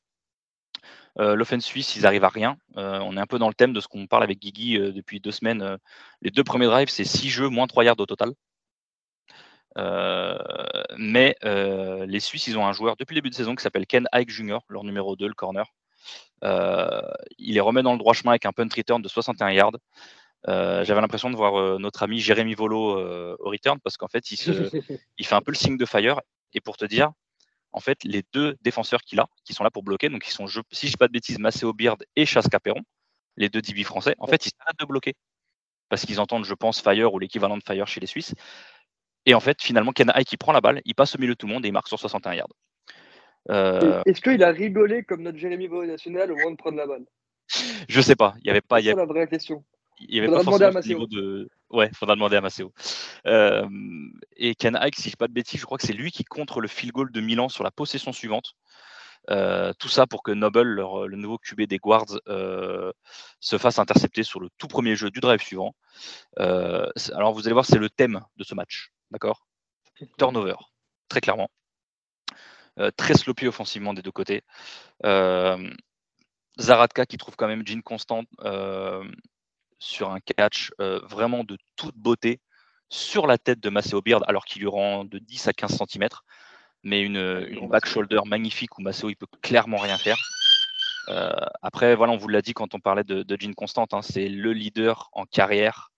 L'offense suisse, ils arrivent à rien. on est un peu dans le thème de ce qu'on parle avec Guigui depuis deux semaines. les deux premiers drives, c'est 6 jeux, moins 3 yards au total. mais les Suisses, ils ont un joueur depuis le début de saison qui s'appelle Ken Ike Jr., leur numéro 2, le corner, euh, il les remet dans le droit chemin avec un punt return de 61 yards. Euh, j'avais l'impression de voir euh, notre ami Jérémy Volo au return parce qu'en fait, il, <laughs> il fait un peu le signe de fire. Et pour te dire, en fait, les deux défenseurs qu'il a, qui sont là pour bloquer, donc ils sont, si je ne pas de bêtises, Maceo Beard et Chasse Caperon, les deux DB français, en fait, ils s'arrêtent de bloquer. Parce qu'ils entendent, je pense, Fire ou l'équivalent de Fire chez les Suisses. Et en fait, finalement, Ken qui prend la balle, il passe au milieu de tout le monde et il marque sur 61 yards. Euh, est-ce qu'il a rigolé comme notre Jérémy Boy national au moment de prendre la balle? Je sais pas. Il y avait pas. C'est la vraie question. Il y avait pas forcément à niveau de. Ouais, faudra demander à Maceo. Euh, et Ken Ike, si je ne pas de bêtises, je crois que c'est lui qui contre le field goal de Milan sur la possession suivante. Euh, tout ça pour que Noble, le nouveau QB des Guards, se fasse intercepter sur le tout premier jeu du drive suivant. alors vous allez voir, c'est le thème de ce match, d'accord? Turnover, très clairement. Euh, très sloppy offensivement des deux côtés. Euh, Zaratka qui trouve quand même Jean Constant euh, sur un catch vraiment de toute beauté sur la tête de Maceo Beard alors qu'il lui rend de 10 à 15 cm mais une, back shoulder magnifique où Maceo il peut clairement rien faire. après, voilà, on vous l'a dit quand on parlait de, de Jean Constant, hein, c'est le leader en carrière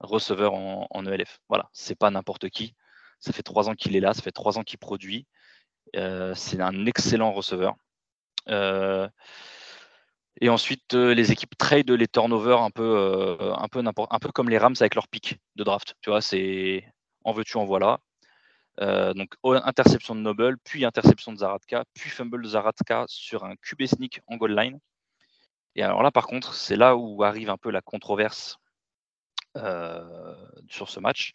receveur en, en ELF. Voilà, c'est pas n'importe qui. Ça fait trois ans qu'il est là, ça fait trois ans qu'il produit. Euh, c'est un excellent receveur. Euh, et ensuite, euh, les équipes trade les turnovers un peu, un peu un peu comme les Rams avec leur pic de draft. Tu vois, c'est en veux-tu, en voilà. donc interception de Noble, puis interception de Zaratka, puis fumble de Zaratka sur un QB sneak en goal line. Et alors là, par contre, c'est là où arrive un peu la controverse sur ce match,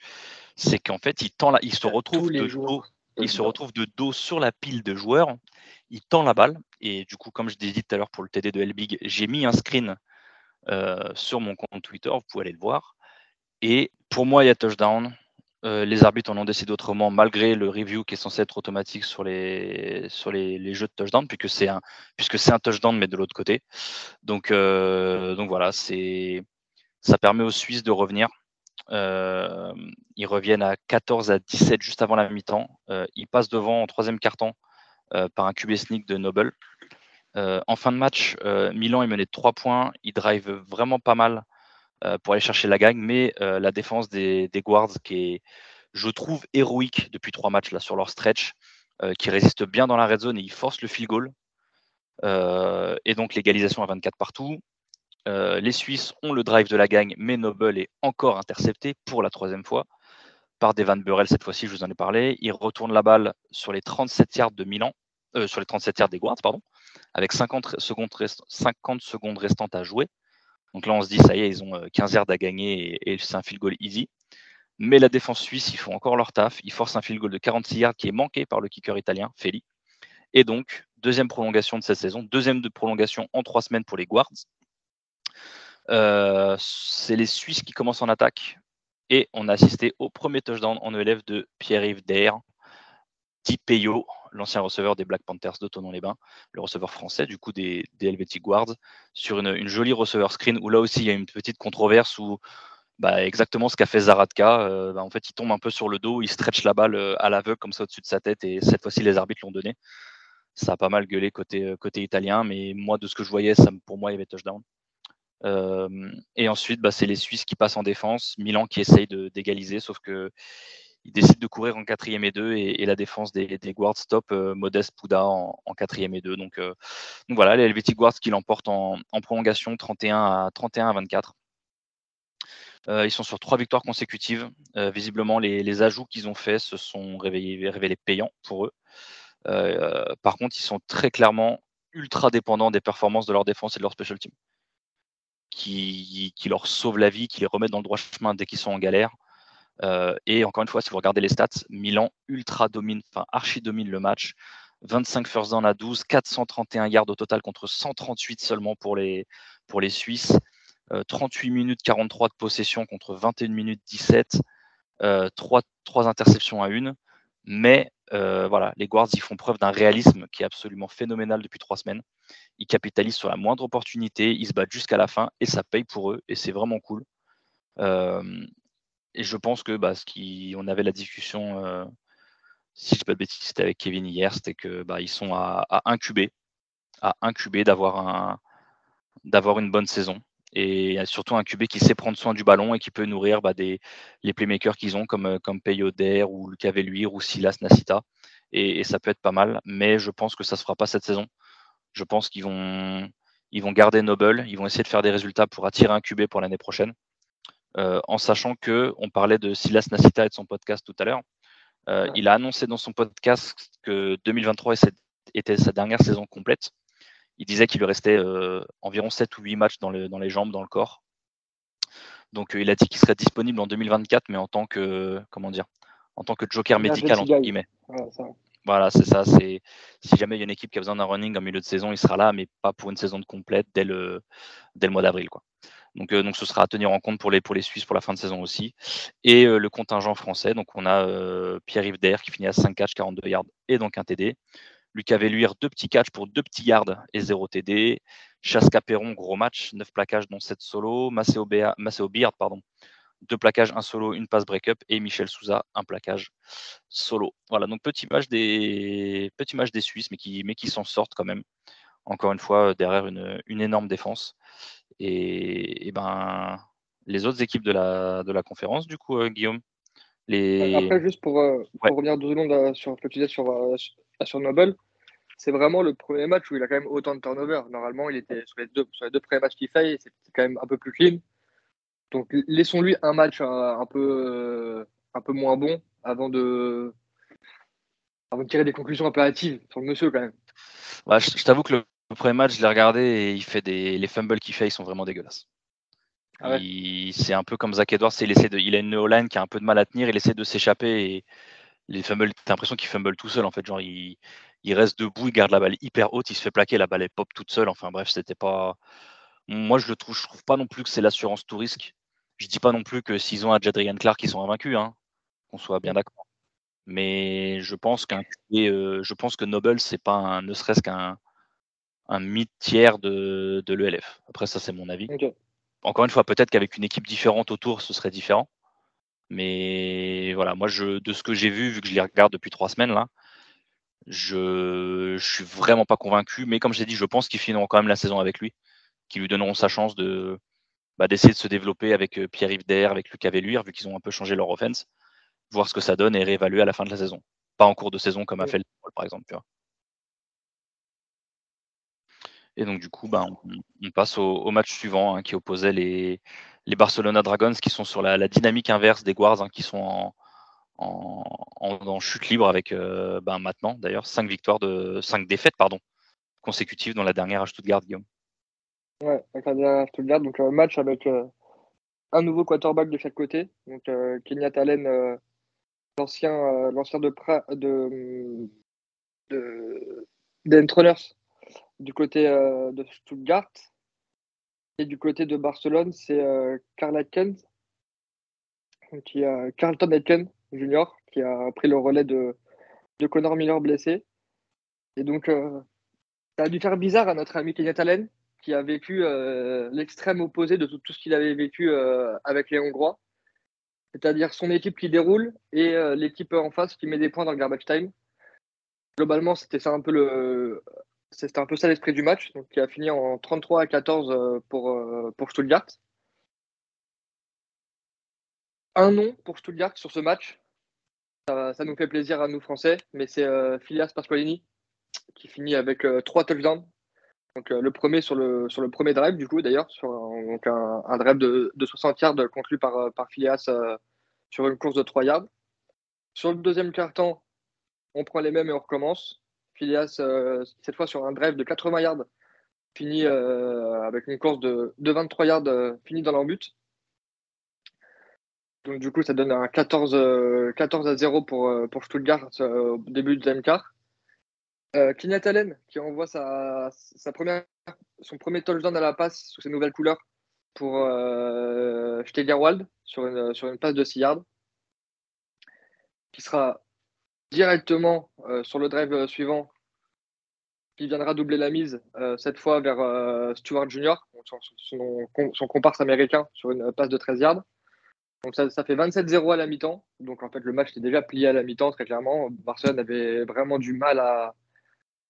c'est qu'en fait, il, tend il se retrouve de dos, il se retrouve de dos sur la pile de joueurs, il tend la balle, et du coup, comme je disais tout à l'heure pour le TD de Elbig, j'ai mis un screen sur mon compte Twitter, vous pouvez aller le voir. Et pour moi, il y a touchdown. les arbitres en ont décidé autrement, malgré le review qui est censé être automatique sur les, sur les, jeux de touchdown, puisque c'est un, un touchdown, mais de l'autre côté. Donc, donc voilà, ça permet aux Suisses de revenir. Euh, ils reviennent à 14 à 17 juste avant la mi-temps. Euh, ils passent devant en troisième quart-temps euh, par un QB sneak de Noble. en fin de match, Milan est mené de 3 points. Ils drive vraiment pas mal pour aller chercher la gagne, mais la défense des, Guards, qui est, je trouve, héroïque depuis trois matchs sur leur stretch, qui résiste bien dans la red zone et ils forcent le field goal. et donc l'égalisation à 24 partout. Euh, les Suisses ont le drive de la gagne, mais Noble est encore intercepté pour la troisième fois par Devan Burrell. Cette fois-ci, je vous en ai parlé. Il retourne la balle sur les 37 yards de Milan, euh, sur les 37 yards des Guards, pardon, avec 50 secondes, 50 secondes restantes à jouer. Donc là, on se dit, ça y est, ils ont 15 euh, yards à gagner et, c'est un field goal easy. Mais la défense suisse, ils font encore leur taf. Ils forcent un field goal de 46 yards qui est manqué par le kicker italien, Feli. Et donc, deuxième prolongation de cette saison, deuxième de prolongation en trois semaines pour les Guards. Euh, c'est les Suisses qui commencent en attaque. Et on a assisté au premier touchdown en élève de Pierre-Yves Dair, Di Peyo, l'ancien receveur des Black Panthers de les bains le receveur français du coup des, des Helvetic Guards, sur une, jolie receveur screen où là aussi il y a une petite controverse où bah, exactement ce qu'a fait Zaratka. Euh, bah, en fait, il tombe un peu sur le dos, il stretch la balle euh, à l'aveugle comme ça au-dessus de sa tête et cette fois-ci les arbitres l'ont donné. Ça a pas mal gueulé côté, côté italien, mais moi de ce que je voyais, ça, pour moi il y avait touchdown. Euh, et ensuite, bah, c'est les Suisses qui passent en défense, Milan qui essaye d'égaliser, sauf que ils décident de courir en quatrième et deux et, la défense des, des Guards stop euh, Modeste Pouda en, quatrième et deux. Donc, euh, donc voilà, les Helvetic Guards qui l'emportent en, prolongation 31 à 31 à 24. ils sont sur trois victoires consécutives. visiblement, les, ajouts qu'ils ont faits se sont révélés payants pour eux. par contre, ils sont très clairement ultra dépendants des performances de leur défense et de leur special team qui, leur sauve la vie, qui les remet dans le droit chemin dès qu'ils sont en galère. Euh, et encore une fois, si vous regardez les stats, Milan ultra domine, enfin archi domine le match. 25 first down à 12, 431 yards au total contre 138 seulement pour les, pour les Suisses. 38 euh, minutes 43 de possession contre 21 minutes 17. 3, 3 interceptions à 1. Mais euh, voilà, les Guards, font preuve d'un réalisme qui est absolument phénoménal depuis trois semaines. Ils capitalisent sur la moindre opportunité, ils se battent jusqu'à la fin et ça paye pour eux et c'est vraiment cool. Euh, et je pense que bah, ce qui, on avait la discussion, euh, si je ne pas de bêtises, c'était avec Kevin hier, c'était que bah, sont à, incuber, à incuber d'avoir une bonne saison et surtout un QB qui sait prendre soin du ballon et qui peut nourrir bah, des, les playmakers qu'ils ont comme, comme Peyoder ou Lucas Veluir ou Silas Nasita. Et, ça peut être pas mal, mais je pense que ça ne se fera pas cette saison. Je pense qu'ils vont, ils vont garder Noble, ils vont essayer de faire des résultats pour attirer un QB pour l'année prochaine. Euh, en sachant que on parlait de Silas Nasita et de son podcast tout à l'heure. Euh, il a annoncé dans son podcast que 2023 était sa dernière saison complète il disait qu'il lui restait euh, environ 7 ou 8 matchs dans, les jambes, dans le corps. Donc euh, il a dit qu'il serait disponible en 2024, mais en tant que comment dire, en tant que joker médical entre guillemets. voilà, c'est ça. C'est si jamais il y a une équipe qui a besoin d'un running en milieu de saison, il sera là, mais pas pour une saison de complète dès le dès le mois d'avril, quoi. Donc, euh, donc ce sera à tenir en compte pour les pour les Suisses pour la fin de saison aussi. Et le contingent français, donc on a Pierre-Yves Der qui finit à 5 catch, 42 yards et donc un TD. Lucas Véluire, deux petits catchs pour deux petits yards et zéro TD. Chaska Perron, gros match, neuf plaquages dont sept solos. Maceo, Beard, pardon, deux plaquages, un solo, une passe break-up. Et Michel Souza, un plaquage solo. Voilà, donc petit match des, petit match des Suisses, mais qui, mais qui s'en sortent quand même. Encore une fois, derrière une, énorme défense. Et, ben, les autres équipes de la, de la conférence, du coup, euh, Guillaume les... Après, juste pour, euh, revenir deux secondes euh, sur ce que tu disais sur, sur Noble, c'est vraiment le premier match où il a quand même autant de turnover. Normalement, il était sur les deux, sur les deux premiers matchs qu'il fait, c'est quand même un peu plus clean. Donc laissons-lui un match un, peu, un peu moins bon avant de, avant de tirer des conclusions un peu hâtives sur le monsieur quand même. Bah, je, t'avoue que le, premier match, je l'ai regardé et il fait des, les fumbles qu'il fait, ils sont vraiment dégueulasses. Ah c'est un peu comme Zach Edwards, il, essaie de, il a une O-line qui a un peu de mal à tenir, il essaie de s'échapper et les fumbles, t'as l'impression qu'il fumble tout seul en fait. Genre, il, il, reste debout, il garde la balle hyper haute, il se fait plaquer, la balle est pop toute seule. Enfin bref, c'était pas. Moi, je le trouve, je trouve pas non plus que c'est l'assurance tout risque. Je dis pas non plus que s'ils ont un Jadrian Clark, ils sont invaincus, hein, qu'on soit bien d'accord. Mais je pense qu'un euh, je pense que Noble, c'est pas un, ne serait-ce qu'un un mid-tiers de, de l'ELF. Après, ça, c'est mon avis. Encore une fois, peut-être qu'avec une équipe différente autour, ce serait différent. Mais voilà, moi, je, de ce que j'ai vu, vu que je les regarde depuis trois semaines, là, je, ne suis vraiment pas convaincu. Mais comme je l'ai dit, je pense qu'ils finiront quand même la saison avec lui, qu'ils lui donneront sa chance de bah, d'essayer de se développer avec euh, Pierre-Yves Der, avec Lucas Velluire, vu qu'ils ont un peu changé leur offense, voir ce que ça donne et réévaluer à la fin de la saison. Pas en cours de saison comme a fait le par exemple. Et donc, du coup, bah, on, passe au, match suivant hein, qui opposait les, les Barcelona Dragons qui sont sur la, dynamique inverse des Guards hein, qui sont en, chute libre avec euh, ben, maintenant d'ailleurs 5 victoires de 5 défaites pardon, consécutives dans la dernière à Stuttgart, Guillaume. Ouais, la dernière à Stuttgart, donc un match avec euh, un nouveau quarterback de chaque côté. Donc euh, Kenya Talen, l'ancien l'ancien de, de, de, du côté de Stuttgart. Et du côté de Barcelone, c'est Carl Atkins, qui Carlton Atkins Junior, qui a pris le relais de, de Connor Miller blessé. Et donc, ça a dû faire bizarre à notre ami Kenya Allen, qui a vécu l'extrême opposé de tout, ce qu'il avait vécu avec les Hongrois. C'est-à-dire son équipe qui déroule et l'équipe en face qui met des points dans le garbage time. Globalement, c'était ça un peu le, c'était un peu ça l'esprit du match, qui a fini en 33 à 14 euh, pour, euh, pour Stuttgart. Un nom pour Stuttgart sur ce match. Ça, nous fait plaisir à nous Français, mais c'est euh, Filias Pasqualini qui finit avec trois touchdowns. Donc, le premier sur le, premier drive, du coup, d'ailleurs, sur un, drive de, 60 yards conclu par, par Filias sur une course de 3 yards. Sur le deuxième quart-temps, on prend les mêmes et on recommence. Euh, cette fois sur un drive de 80 yards, fini euh, avec une course de, 23 yards, euh, fini dans l'embut. Donc du coup, ça donne un 14, 14 à 0 pour, pour Stuttgart au début du deuxième quart. Euh, Allen qui envoie sa, première, son premier touchdown à la passe sous ses nouvelles couleurs pour euh, Stegerwald sur une, sur une passe de 6 yards qui sera directement euh, sur le drive euh, suivant, qui viendra doubler la mise, euh, cette fois vers Stuart Junior, son, comparse américain, sur une passe de 13 yards. Donc ça, fait 27-0 à la mi-temps. Donc en fait, le match était déjà plié à la mi-temps, très clairement. Barcelone avait vraiment du mal à,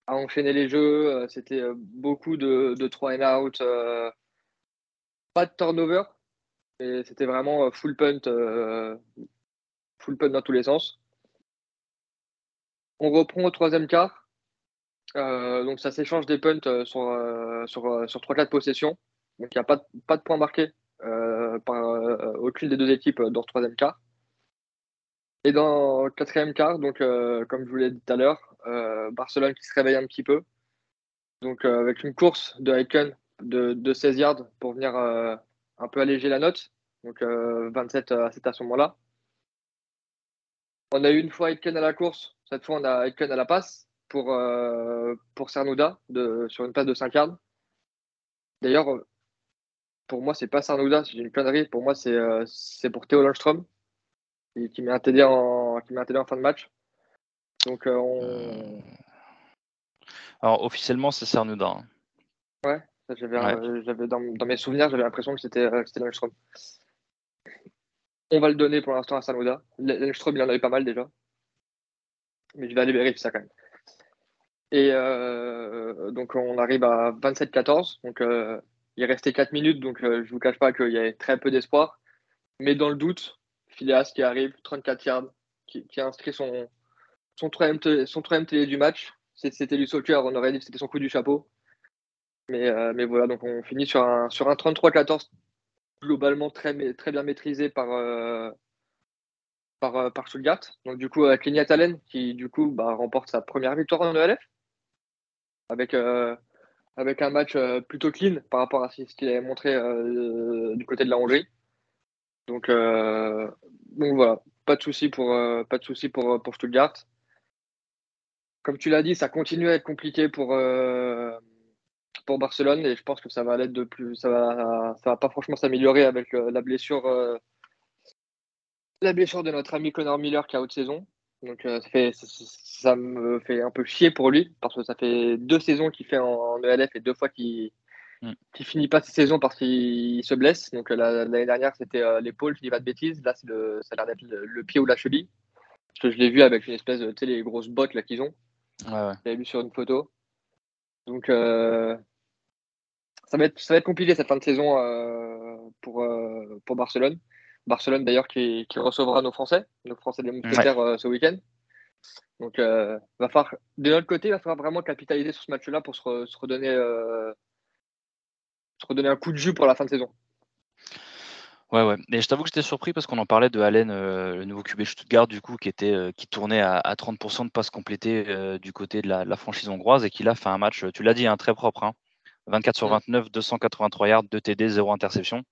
enchaîner les jeux. C'était beaucoup de, de 3 and out. pas de turnover. Et c'était vraiment full punt, full punt dans tous les sens. On reprend au troisième quart. Euh, donc ça s'échange des punts euh, sur, euh, sur, sur 3-4 possessions. Donc il n'y a pas pas de points marqués par aucune des deux équipes dans le troisième quart. Et dans le quatrième quart, donc comme je vous l'ai dit tout à l'heure, Barcelone qui se réveille un petit peu. Donc avec une course de Aiken de, de 16 yards pour venir un peu alléger la note. Donc 27 à ce moment-là. On a eu une fois Aiken à la course cette fois, on a Aitken à la passe pour, euh, pour Cernouda de, sur une passe de 5 yards. D'ailleurs, pour moi, c'est pas Cernouda, c'est une connerie. Pour moi, c'est euh, pour Théo Lundström qui, qui met un TD en, qui met un TD en fin de match. Donc, euh, on... Alors, officiellement, c'est Cernouda. Hein. Ouais, j'avais dans, dans, mes souvenirs, j'avais l'impression que c'était Lundström. On va le donner pour l'instant à Cernouda. Lundström, il en avait pas mal déjà mais je vais aller vérifier ça quand même. Et euh, donc on arrive à 27-14. Donc euh, il restait 4 minutes, donc euh, je ne vous cache pas qu'il y avait très peu d'espoir. Mais dans le doute, Phileas qui arrive, 34 yards, qui, a inscrit son, son, troisième, son télé du match. C'était du soccer, on aurait dit que c'était son coup du chapeau. Mais, mais voilà, donc on finit sur un, sur un 33-14 globalement très, très bien maîtrisé par, par, par Stuttgart. Donc du coup, avec Lignat Allen qui du coup bah, remporte sa première victoire en ELF avec, avec un match plutôt clean par rapport à ce qu'il avait montré du côté de la Hongrie. Donc, donc voilà, pas de souci pour, pour, Stuttgart. Comme tu l'as dit, ça continue à être compliqué pour, pour Barcelone et je pense que ça va de plus, ça va, ça va pas franchement s'améliorer avec la blessure, la blessure de notre ami Connor Miller qui a haute saison. Donc ça, fait, ça, me fait un peu chier pour lui parce que ça fait deux saisons qu'il fait en, ELF et deux fois qu'il ne mm. finit pas ses saisons parce qu'il se blesse. Donc l'année dernière c'était l'épaule, je dis pas de bêtises. Là ça a l'air d'être le, pied ou la cheville. Parce que je l'ai vu avec une espèce de, tu sais, les grosses bottes là qu'ils ont. Ouais, J'avais vu sur une photo. Donc, euh, ça, va être, ça va être compliqué cette fin de saison euh, pour, euh, pour Barcelone. Barcelone d'ailleurs qui, qui, recevra nos Français, nos Français de Mousquetaires ce week-end. Donc, va falloir, de notre côté, il va falloir vraiment capitaliser sur ce match-là pour se, redonner, se redonner un coup de jus pour la fin de saison. Ouais, ouais. Et je t'avoue que j'étais surpris parce qu'on en parlait de Allen, euh, le nouveau QB Stuttgart, du coup, qui était euh, qui tournait à, 30% de passes complétées euh, du côté de la, franchise hongroise et qui là fait un match, tu l'as dit, hein, très propre. 24 hein. sur 29, 283 yards, 2 TD, 0 interception.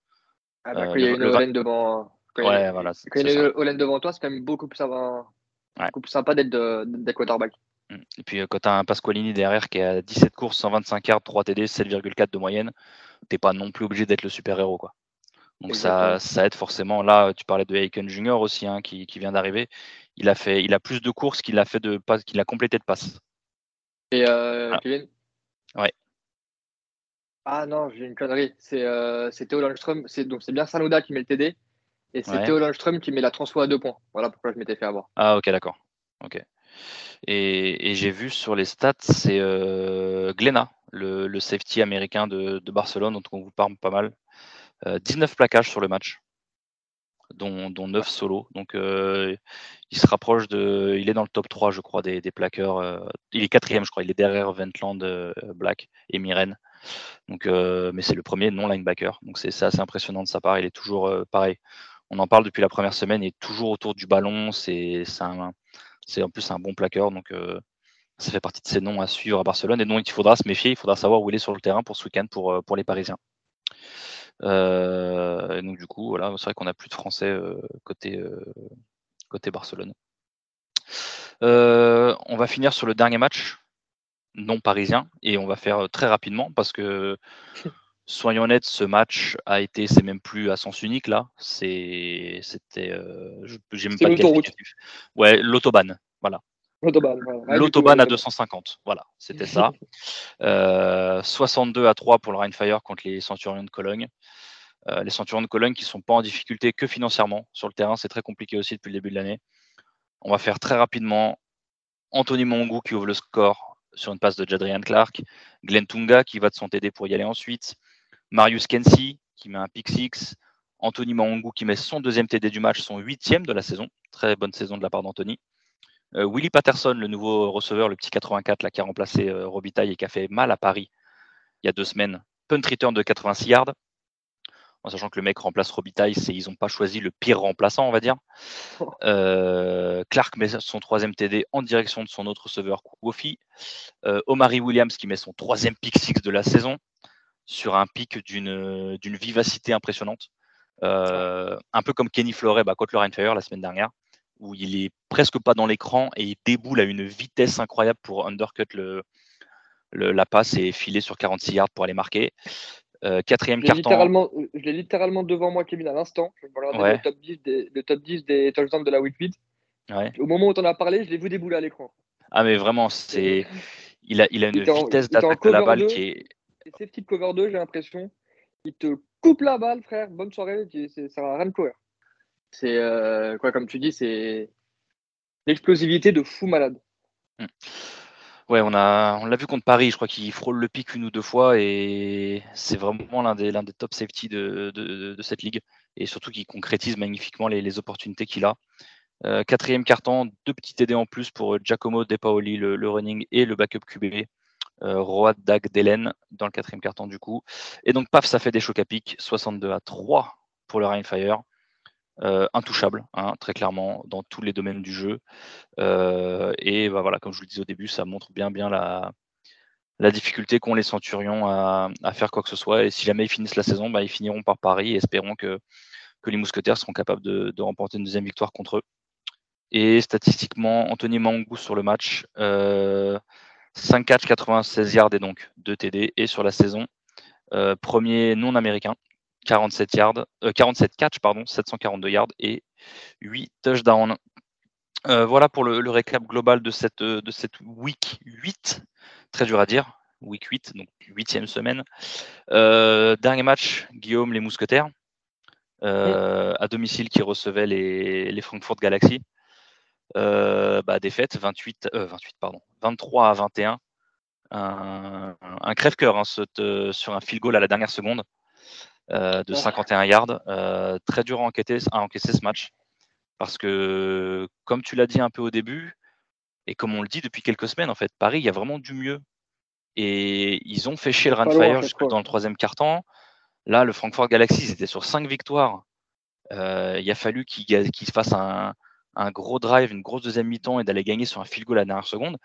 Ah bah, quand il y a une Olen devant. Quand ouais, voilà. Quand il y a une devant toi, c'est quand même beaucoup plus sympa, beaucoup plus sympa d'être des quarterback. Mmh. Et puis quand tu as un Pasqualini derrière qui à 17 courses, 125 yards, 3 TD, 7,4 de moyenne, t'es pas non plus obligé d'être le super-héros. quoi. Donc ça, ça, aide forcément. Là, tu parlais de Aiken Junior aussi, hein, qui, qui, vient d'arriver. Il a fait, il a plus de courses qu'il a fait de qu'il a complété de passes. Et euh, Kevin? Ouais. Ah non, j'ai une connerie. C'est euh, Théo Landström. Donc c'est bien Sanoda qui met le TD. Et c'est Théo Landström qui met la transfo à deux points. Voilà pourquoi je m'étais fait avoir. Ah ok, d'accord. Ok. Et, et j'ai vu sur les stats, c'est euh, Glenna, le, le, safety américain de, de Barcelone, dont on vous parle pas mal. 19 euh, plaquages sur le match, dont, dont 9 solos. Donc euh, il se rapproche de. Il est dans le top 3, je crois, des, des plaqueurs. Il est quatrième, je crois. Il est derrière Ventland Black et Miren. Donc, mais c'est le premier non linebacker. Donc c'est assez impressionnant de sa part. Il est toujours pareil. On en parle depuis la première semaine. Il est toujours autour du ballon. C'est en plus un bon plaqueur. Donc ça fait partie de ces noms à suivre à Barcelone et donc il faudra se méfier. Il faudra savoir où il est sur le terrain pour ce week-end pour, pour les Parisiens. Euh, donc du coup, voilà, c'est vrai qu'on n'a plus de Français euh, côté, euh, côté Barcelone. on va finir sur le dernier match non parisien et on va faire très rapidement parce que soyons honnêtes, ce match a été, c'est même plus à sens unique là, c'est, c'était, j'ai même pas l'autoroute. Ouais, l'autobahn, voilà. L'autobahn à 250, voilà, c'était <laughs> ça. 62 à 3 pour le Rheinfire contre les Centurions de Cologne. les Centurions de Cologne qui ne sont pas en difficulté que financièrement sur le terrain, c'est très compliqué aussi depuis le début de l'année. On va faire très rapidement Anthony Mongou qui ouvre le score sur une passe de Jadrian Clark, Glenn Tunga qui va de son TD pour y aller ensuite, Marius Kensi qui met un pick six, Anthony Mongou qui met son deuxième TD du match, son huitième de la saison, très bonne saison de la part d'Anthony. Euh, Willy Patterson, le nouveau receveur, le petit 84 là, qui a remplacé euh, Robitaille et qui a fait mal à Paris il y a deux semaines. Punt return de 86 yards. En sachant que le mec remplace Robitaille, ils n'ont pas choisi le pire remplaçant, on va dire. Oh. Euh, Clark met son troisième TD en direction de son autre receveur, Wofi. Omari Williams qui met son troisième pick six de la saison sur un pic d'une vivacité impressionnante. un peu comme Kenny Flores bah, contre le Fire la semaine dernière où il est presque pas dans l'écran et il déboule à une vitesse incroyable pour undercut le, la passe et filer sur 46 yards pour aller marquer. Euh, quatrième carton. je l'ai littéralement devant moi, Kevin, à l'instant. Je vais regarder le, top 10 des, le top 10 des touchdowns de la week 8. Au moment où tu en as parlé, je l'ai vu débouler à l'écran. Ah, mais vraiment, c'est il a, il a une vitesse d'attaque de la balle qui est. C'est type cover 2, j'ai l'impression. Il te coupe la balle, frère. Bonne soirée. Ça va rien de courir. C'est euh, quoi, comme tu dis, c'est l'explosivité de fou malade. Hmm. Ouais, on l'a vu contre Paris. Je crois qu'il frôle le pic une ou deux fois et c'est vraiment l'un des, top safety de, cette ligue et surtout qui concrétise magnifiquement les, opportunités qu'il a. Euh, quatrième carton, deux petits TD en plus pour Giacomo De Paoli, le, running et le backup QB. Euh, Road Dag Delen dans le quatrième carton du coup. Et donc paf, ça fait des chocs à pic, 62 à 3 pour le Rainfire. Intouchable, hein, très clairement, dans tous les domaines du jeu. et bah, voilà, comme je vous le disais au début, ça montre bien bien la, la difficulté qu'ont les Centurions à, faire quoi que ce soit. Et si jamais ils finissent la saison, bah, ils finiront par Paris et espérons que, que les Mousquetaires seront capables de, remporter une deuxième victoire contre eux. Et statistiquement, Anthony Mangou sur le match, 5 catch, 96 yards et donc 2 TD. Et sur la saison, euh, premier non américain, 47 yards, 47 euh, catch, pardon, 742 yards et 8 touchdowns. Euh, voilà pour le, récap global de cette, cette week 8. Très dur à dire. Week 8, donc huitième semaine. dernier match, Guillaume, les Mousquetaires, à domicile qui recevait les, les Frankfurt Galaxy. Bah, défaite 28, 28 pardon, 23 à 21 un, crève-cœur hein, sur un field goal à la dernière seconde euh, de 51 yards. Euh, très dur à enquêter, à encaisser ce match. Parce que, comme tu l'as dit un peu au début, et comme on le dit depuis quelques semaines, en fait, Paris, il y a vraiment du mieux. Et ils ont fait chier le Runfire jusque dans le troisième quart-temps. Là, le Frankfurt Galaxy, ils étaient sur cinq victoires. Euh, il a fallu qu'ils fassent un, un, gros drive, une grosse deuxième mi-temps et d'aller gagner sur un field goal à la dernière seconde.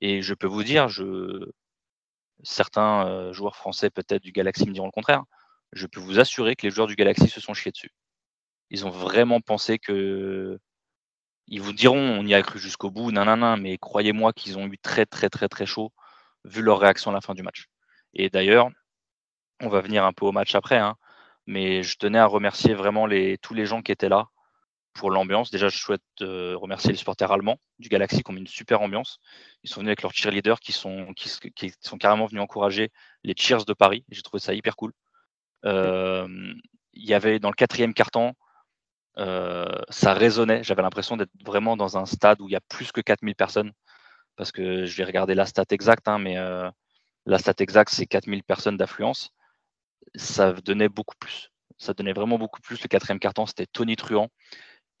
Et je peux vous dire, je... certains euh, joueurs français peut-être du Galaxy me diront le contraire, je peux vous assurer que les joueurs du Galaxy se sont chiés dessus. Ils ont vraiment pensé que... Ils vous diront, on y a cru jusqu'au bout, nanana, mais croyez-moi qu'ils ont eu très très très très chaud vu leur réaction à la fin du match. Et d'ailleurs, on va venir un peu au match après, hein, mais je tenais à remercier vraiment les, tous les gens qui étaient là, pour l'ambiance. Déjà, je souhaite euh, remercier les supporters allemands du Galaxy qui ont une super ambiance. Ils sont venus avec leurs cheerleaders qui sont, qui, sont carrément venus encourager les cheers de Paris. J'ai trouvé ça hyper cool. Euh, il y avait dans le quatrième carton, euh, ça résonnait. J'avais l'impression d'être vraiment dans un stade où il y a plus que 4000 personnes. Parce que je vais regarder la stat exacte, hein, mais la stat exacte, c'est 4000 personnes d'affluence. Ça donnait beaucoup plus. Ça donnait vraiment beaucoup plus. Le quatrième carton, c'était Tony Truant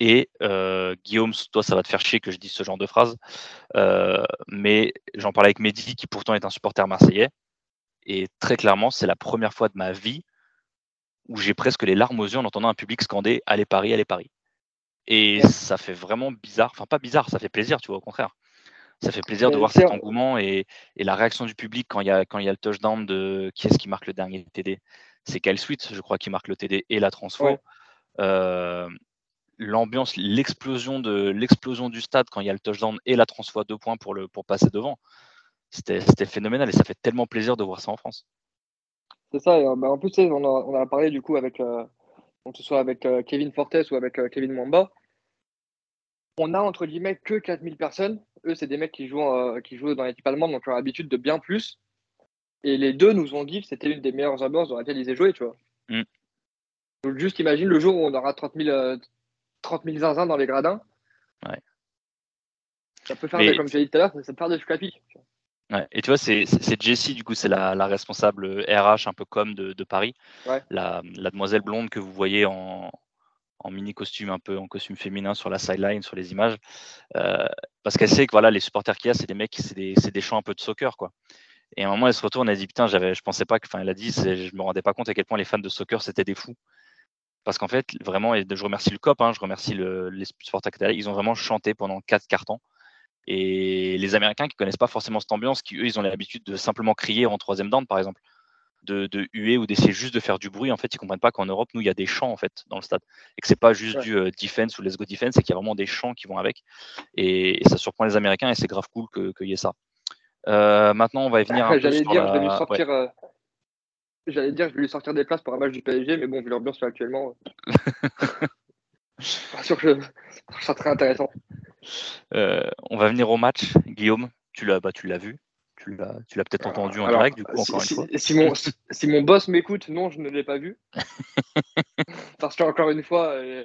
et euh, Guillaume, toi, ça va te faire chier que je dise ce genre de phrase. Euh, mais j'en parlais avec Mehdi, qui pourtant est un supporter marseillais. Et très clairement, c'est la première fois de ma vie où j'ai presque les larmes aux yeux en entendant un public scander Allez Paris, allez Paris. Et ça fait vraiment bizarre. Enfin, pas bizarre, ça fait plaisir, tu vois, au contraire. Ça fait plaisir de voir cet engouement et, la réaction du public quand il y a, quand il y a le touchdown de qui est-ce qui marque le dernier TD C'est Kyle Sweet, je crois, qui marque le TD et la transfo. Euh, l'ambiance, l'explosion de l'explosion du stade quand il y a le touchdown et la transfo à deux points pour, le, pour passer devant. C'était phénoménal et ça fait tellement plaisir de voir ça en France. C'est ça. Bah, en plus, on a, on a, parlé du coup avec, euh, que ce soit avec euh, Kevin Fortes ou avec euh, Kevin Mwamba. On a entre guillemets que 4000 personnes. Eux, c'est des mecs qui jouent, qui jouent dans l'équipe allemande, donc ils ont l'habitude de bien plus. Et les deux nous ont dit que c'était une des meilleures ambiances dans laquelle ils aient joué, tu vois. Mm. Donc, juste imagine le jour où on aura 30 000, 30 000 zinzins dans les gradins. Ouais. Ça peut faire, des, comme j'ai dit tout à l'heure, ça peut faire des capi. Ouais. Et tu vois, c'est Jessie, du coup, c'est la, responsable RH un peu comme de, Paris. La, demoiselle blonde que vous voyez en, mini costume, un peu en costume féminin sur la sideline, sur les images. Euh, parce qu'elle sait que voilà, les supporters qu'il y a, c'est des mecs, c'est des, des champs un peu de soccer. quoi. Et à un moment, elle se retourne, elle dit Putain, je pensais pas que. Enfin, elle a dit Je me rendais pas compte à quel point les fans de soccer, c'était des fous parce qu'en fait, vraiment, et je remercie le COP, hein, je remercie le, les Sport ils ont vraiment chanté pendant quatre cartons. Et les Américains qui connaissent pas forcément cette ambiance, qui eux, ils ont l'habitude de simplement crier en troisième down, par exemple, de, huer ou d'essayer juste de faire du bruit. En fait, ils comprennent pas qu'en Europe, nous, il y a des chants en fait dans le stade, et que c'est pas juste du euh, defense ou let's go defense, c'est qu'il y a vraiment des chants qui vont avec. Et, ça surprend les Américains, et c'est grave cool qu'il y ait ça. Euh, maintenant, on va y venir. J'allais dire, je vais sortir. Euh, J'allais dire, je vais lui sortir des places pour un match du PSG, mais bon, vu l'ambiance là <laughs> actuellement, pas sûr que ça très intéressant. Euh, on va venir au match. Guillaume, tu l'as bah, vu Tu l'as peut-être entendu en direct, du coup, encore une fois. Si mon, si mon boss m'écoute, non, je ne l'ai pas vu. <laughs> Parce qu'encore une fois, euh,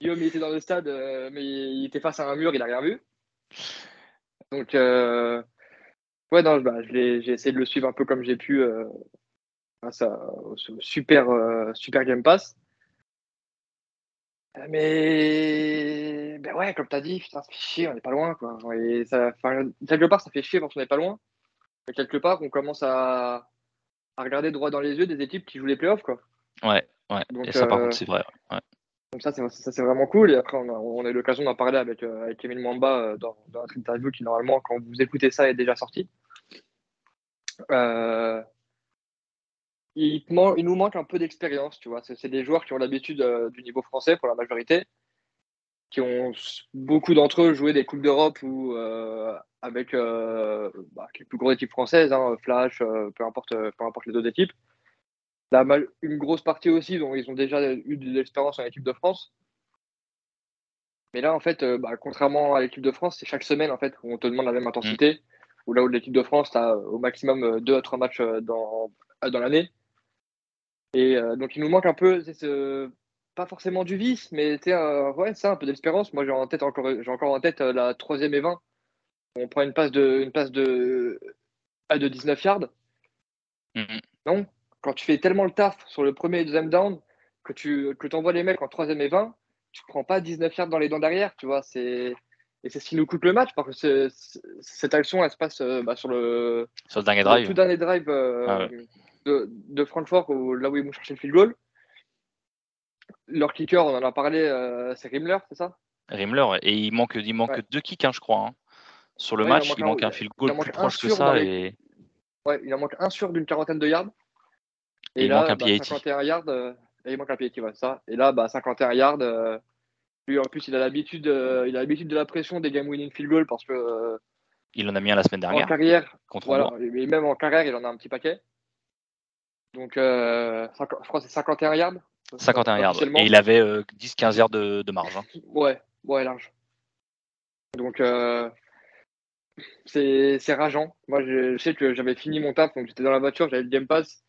Guillaume il était dans le stade, euh, mais il était face à un mur, il n'a rien vu. Donc, ouais, non, bah, j'ai essayé de le suivre un peu comme j'ai pu grâce au super, super Game Pass. Euh, mais ben ouais, comme tu as dit, putain, ça fait chier, on n'est pas loin. Quoi. Et ça, quelque part, ça fait chier quand on n'est pas loin. Mais quelque part, on commence à, à, regarder droit dans les yeux des équipes qui jouent les playoffs. Quoi. Ouais, ouais. et ça, par contre, euh, c'est vrai. Ouais. Donc ça, c'est vraiment cool. Et après, on a, eu l'occasion d'en parler avec, euh, avec Emile Mwamba euh, dans, dans, notre interview qui, normalement, quand vous écoutez ça, est déjà sorti. Euh, il, il, nous manque un peu d'expérience, tu vois. C'est des joueurs qui ont l'habitude du niveau français pour la majorité, qui ont beaucoup d'entre eux joué des Coupes d'Europe ou avec, bah, les plus grosses équipes françaises, hein, Flash, peu, importe, peu importe les deux équipes une grosse partie aussi, dont ils ont déjà eu de l'expérience en équipe de France. Mais là, en fait, euh, bah, contrairement à l'équipe de France, c'est chaque semaine en fait où on te demande la même intensité. Mm. Ou là où l'équipe de France, tu as au maximum euh, deux à trois matchs euh, dans, dans l'année. Et donc, il nous manque un peu, ce, pas forcément du vice, mais ouais, ça, un peu d'espérance. Moi, j'ai en tête encore, j'ai encore en tête la troisième et 20. On prend une passe de, une passe de, de 19 yards. Mm. Non, quand tu fais tellement le taf sur le premier et deuxième down que tu que envoies les mecs en troisième et 20, tu prends pas 19 yards dans les dents derrière, tu vois. C'est et c'est ce qui nous coûte le match parce que cette action, elle se passe euh, bah, sur le sur le dernier drive, tout dernier drive euh, ah de, de, Francfort, là où ils vont chercher le field goal. Leur kicker, on en a parlé, euh, c'est Rimler, c'est ça? Rimler, et il manque, il manque deux kicks, hein, je crois. Hein. Sur le match, il, manque un, field goal plus proche que ça. Et... Ouais, il en manque un sur d'une quarantaine de yards. Et, là, il manque un bah, 51 yards. Euh, il manque un pied, tu vois ça. Et là, bah, 51 yards. Euh, lui, en plus, il a l'habitude, euh, il a l'habitude de la pression des game winning field goal parce que. il en a mis un la semaine dernière. En carrière, contre voilà, et même en carrière, il en a un petit paquet. Donc, je crois que c'est 51 yards. 51 yards. Et il avait 10-15 yards de, de marge. Hein. Ouais, ouais, large. Donc, c'est rageant. Moi, je, sais que j'avais fini mon taf, donc j'étais dans la voiture, j'avais le Game Pass.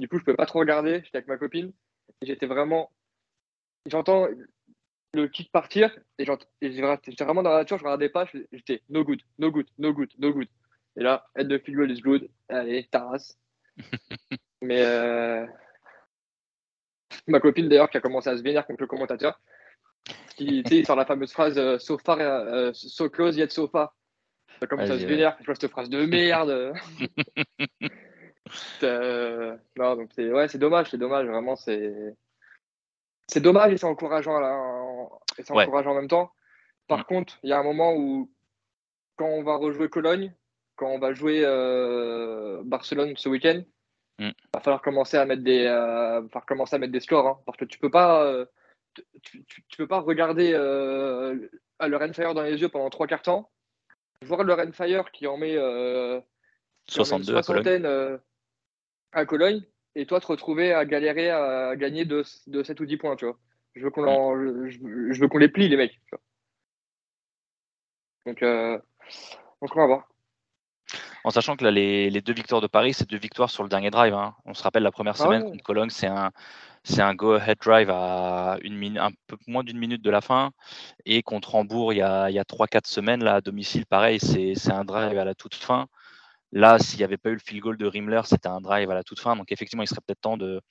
Du coup, je peux pas trop regarder. J'étais avec ma copine. Et j'étais vraiment. J'entends le kick partir. Et j'étais vraiment dans la voiture. Je regardais pas. J'étais no good, no good, no good, no good. Et là, head de field goal is good. Allez, taras. <laughs> Mais euh... ma copine d'ailleurs qui a commencé à se vénérer contre le commentateur. Qui, il sort la fameuse phrase euh, so far, euh, so close yet so far. Ça commence à se vénérer. Je vois cette phrase de merde. <laughs> Euh, non, donc c'est ouais, c'est dommage, c'est dommage, vraiment, c'est c'est dommage et c'est encourageant là, et c'est encourageant en même temps. Par mm. contre, il y a un moment où quand on va rejouer Cologne, quand on va jouer euh, Barcelone ce week-end, mm. va falloir commencer à mettre des, euh, va commencer à mettre des scores, hein, parce que tu peux pas, tu, tu, peux pas regarder le Renfire dans les yeux pendant trois quarts temps, voir le Renfire qui en met 62 à Cologne à Cologne et toi te retrouver à galérer à gagner de, de 7 ou 10 points, tu vois. Je veux qu'on je, veux qu'on les plie, les mecs. Donc, euh, donc, on va voir. En sachant que là, les, les deux victoires de Paris, c'est deux victoires sur le dernier drive. Hein. On se rappelle la première ah semaine contre Cologne, c'est un, c'est un go-ahead drive à une un peu moins d'une minute de la fin. Et contre Hambourg, il y a, il y a 3-4 semaines, là, à domicile, pareil, c'est, c'est un drive à la toute fin. Là, s'il n'y avait pas eu le field goal de Rimler, c'était un drive à la toute fin. Donc, effectivement, il serait peut-être temps de,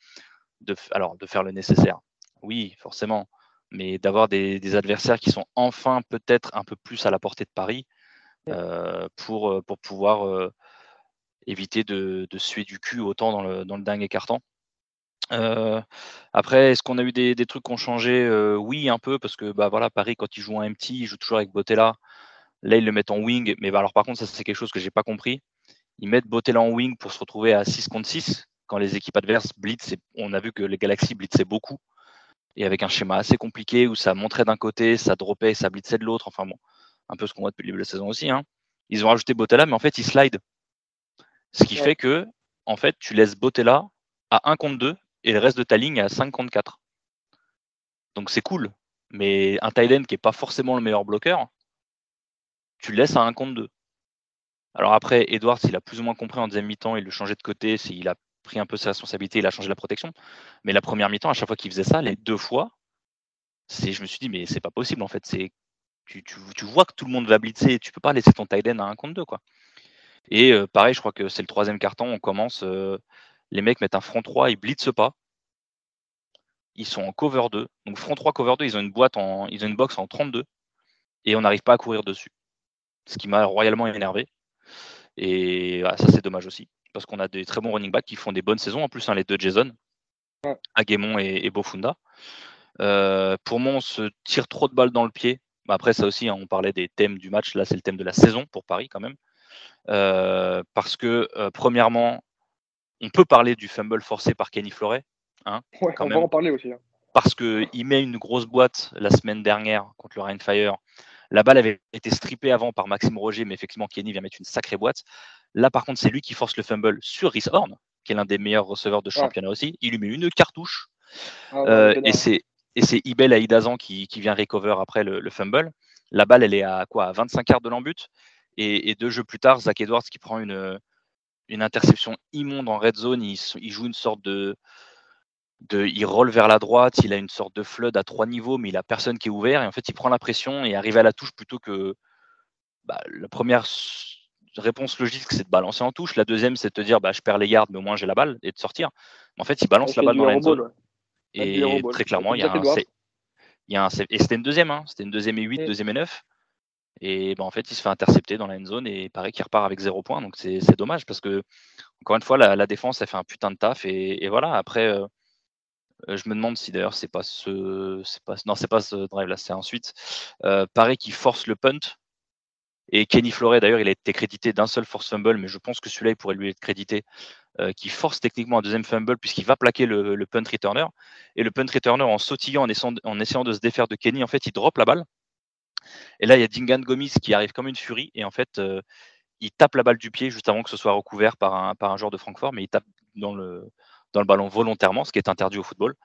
de, alors, de faire le nécessaire. Oui, forcément. Mais d'avoir des, adversaires qui sont enfin peut-être un peu plus à la portée de Paris pour, euh, pour pouvoir euh, éviter de, suer du cul autant dans le, dans le dingue écartant. après, est-ce qu'on a eu des, trucs qui ont changé? Oui, un peu, parce que bah, voilà, Paris, quand il joue un MT, il joue toujours avec Botella. Là, ils le mettent en wing. Mais bah, alors, par contre, ça, c'est quelque chose que j'ai pas compris ils mettent Botella en wing pour se retrouver à 6 contre 6 quand les équipes adverses blitz. On a vu que les Galaxies blitzaient beaucoup et avec un schéma assez compliqué où ça montrait d'un côté, ça dropait, ça blitzait de l'autre. Enfin bon, un peu ce qu'on voit depuis le début de la saison aussi. Hein. Ils ont rajouté Botella, mais en fait, ils slide. Ce qui fait que, en fait, tu laisses Botella à 1 contre 2 et le reste de ta ligne à 5 contre 4. Donc c'est cool. Mais un tight qui n'est pas forcément le meilleur bloqueur, tu le laisses à 1 contre 2. Alors après, Edwards, il a plus ou moins compris en deuxième mi-temps, il le changeait de côté, il a pris un peu ses responsabilités, il a changé la protection. Mais la première mi-temps, à chaque fois qu'il faisait ça, les deux fois, c'est, je me suis dit, mais c'est pas possible en fait. C'est, tu, vois que tout le monde va blitzer, tu peux pas laisser ton tight end à un contre deux quoi. Et euh, pareil, je crois que c'est le troisième carton, on commence, euh, les mecs mettent un front 3, ils blitzent pas. Ils sont en cover 2. Donc front 3, cover 2, ils ont une boîte en, ils ont une box en 32 et on n'arrive pas à courir dessus. Ce qui m'a royalement énervé. Et ah, ça, c'est dommage aussi. Parce qu'on a des très bons running backs qui font des bonnes saisons. En plus, hein, les deux Jason, Aguemon et, et Bofunda. pour moi, on se tire trop de balles dans le pied. Après, ça aussi, hein, on parlait des thèmes du match. Là, c'est le thème de la saison pour Paris quand même. parce que, premièrement, on peut parler du fumble forcé par Kenny Floret. Hein, <laughs> on va en parler aussi. Hein. Parce qu'il met une grosse boîte la semaine dernière contre le Rainfire. La balle avait été strippée avant par Maxime Roger, mais effectivement, Kenny vient mettre une sacrée boîte. Là, par contre, c'est lui qui force le fumble sur Rhys Horn, qui est l'un des meilleurs receveurs de championnat aussi. Il lui met une cartouche. Ah euh, et c'est et c'est Ibel Aïdazan qui, qui vient recover après le, fumble. La balle, elle est à quoi 25 yards de l'embut. Et, deux jeux plus tard, Zach Edwards qui prend une, une interception immonde en red zone. Il, il joue une sorte de, de, il roll vers la droite, il a une sorte de flood à trois niveaux, mais il a personne qui est ouvert. Et en fait, il prend la pression et arrive à la touche plutôt que bah, la première réponse logique, c'est de balancer en touche. La deuxième, c'est de te dire, bah, je perds les gardes, mais au moins j'ai la balle et de sortir. En fait, il balance la balle dans la zone. Et très clairement, il y a un. Il y a un, et c'était une deuxième, hein. c'était une deuxième et 8, deuxième et 9. Et ben, en fait, il se fait intercepter dans la zone et il paraît qu'il repart avec zéro point. Donc c'est dommage parce que, encore une fois, la, défense, elle fait un putain de taf. Et, voilà, après, euh, euh, je me demande si d'ailleurs c'est pas ce. Pas, non, c'est pas ce drive là, c'est ensuite. Euh, paraît qu'il force le punt. Et Kenny Floret, d'ailleurs, il a été crédité d'un seul force fumble, mais je pense que celui-là, il pourrait lui être crédité euh, qui force techniquement un deuxième fumble puisqu'il va plaquer le, punt returner. Et le punt returner, en sautillant, en essayant, de se défaire de Kenny, en fait, il drop la balle. Et là, il y a Dingan Gomis qui arrive comme une furie et en fait, euh, il tape la balle du pied juste avant que ce soit recouvert par un, joueur de Francfort, mais il tape dans le, le ballon volontairement, ce qui est interdit au football.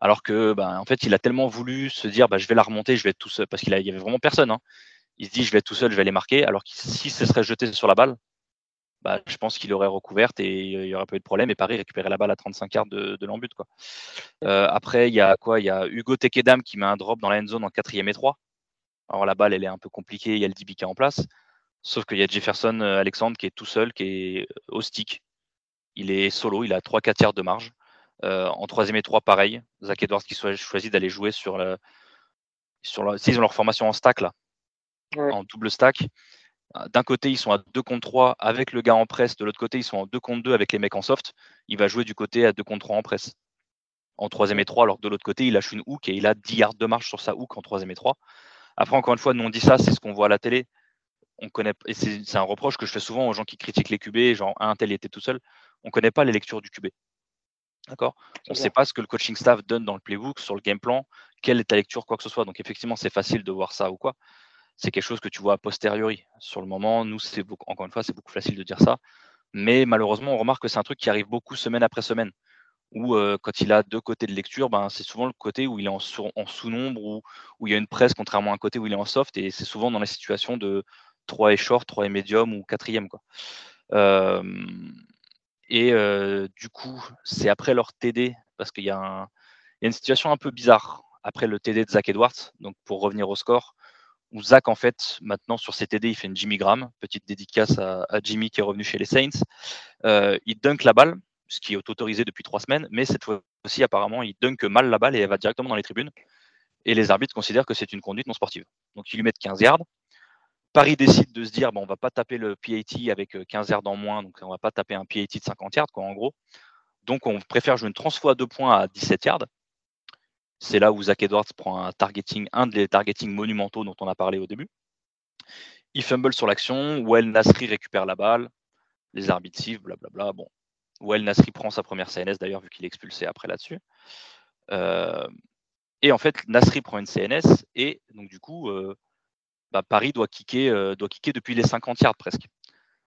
Alors que, ben, en fait, il a tellement voulu se dire, bah, je vais la remonter, je vais être tout seul, parce qu'il y avait vraiment personne. Hein. Il se dit, je vais être tout seul, je vais les marquer. Alors que si ce serait jeté sur la balle, bah, je pense qu'il aurait recouverte et il n'y aurait pas eu de problème. Et Paris récupérait la balle à 35 yards de, de l'embut. Euh, après, il y a quoi? Il y a Hugo Tekedam qui met un drop dans la end zone en quatrième et 3. Alors la balle, elle est un peu compliquée, il y a le DB qui est en place. Sauf qu'il y a Jefferson euh, Alexandre qui est tout seul, qui est euh, au stick. Il est solo, il a 3-4 yards de marge. en troisième et 3, pareil. Zach Edwards qui choisit d'aller jouer sur le. Sur S'ils ont leur formation en stack là, en double stack, d'un côté, ils sont à 2 contre 3 avec le gars en presse, de l'autre côté, ils sont en 2 contre 2 avec les mecs en soft. Il va jouer du côté à 2 contre 3 en presse. En troisième et 3, alors que de l'autre côté, il lâche une hook et il a 10 yards de marche sur sa hook en troisième et 3. Après, encore une fois, nous on dit ça, c'est ce qu'on voit à la télé. On connaît, et c'est un reproche que je fais souvent aux gens qui critiquent les QB, genre un tel était tout seul. On ne connaît pas les lectures du QB. D'accord? On ne sait pas ce que le coaching staff donne dans le playbook, sur le game plan, quelle est ta lecture, quoi que ce soit? Donc effectivement, c'est facile de voir ça ou quoi c'est quelque chose que tu vois a posteriori. Sur le moment, nous, c'est encore une fois, c'est beaucoup facile de dire ça. Mais malheureusement, on remarque que c'est un truc qui arrive beaucoup semaine après semaine. Où euh, quand il a deux côtés de lecture, ben, c'est souvent le côté où il est en, sous-nombre, ou où il y a une presse, contrairement à un côté où il est en soft, et c'est souvent dans la situation de 3 et short, 3 et médium ou 4 Quoi. et euh, du coup, c'est après leur TD, parce qu'il y, a une situation un peu bizarre après le TD de Zach Edwards, donc pour revenir au score où Zach, en fait, maintenant sur ses TD, il fait une Jimmy Graham, petite dédicace à, Jimmy qui est revenu chez les Saints. Euh, il dunk la balle, ce qui est autorisé depuis trois semaines, mais cette fois-ci, apparemment, il dunk mal la balle et elle va directement dans les tribunes. Et les arbitres considèrent que c'est une conduite non sportive. Donc, ils lui mettent 15 yards. Paris décide de se dire, bon, on va pas taper le PAT avec 15 euh, yards en moins, donc on va pas taper un PAT de 50 yards, quoi, en gros. Donc, on préfère jouer une transfo à deux points à 17 yards. C'est là où Zach Edwards prend un targeting, un des targetings monumentaux dont on a parlé au début. Il fumble sur l'action, Well Nasri récupère la balle, les arbitres sifflent, blablabla. Bon, Well Nasri prend sa première CNS d'ailleurs, vu qu'il est expulsé après là-dessus. Euh, et en fait, Nasri prend une CNS et donc du coup, euh, bah, Paris doit kicker, euh, doit kicker depuis les 50 yards presque.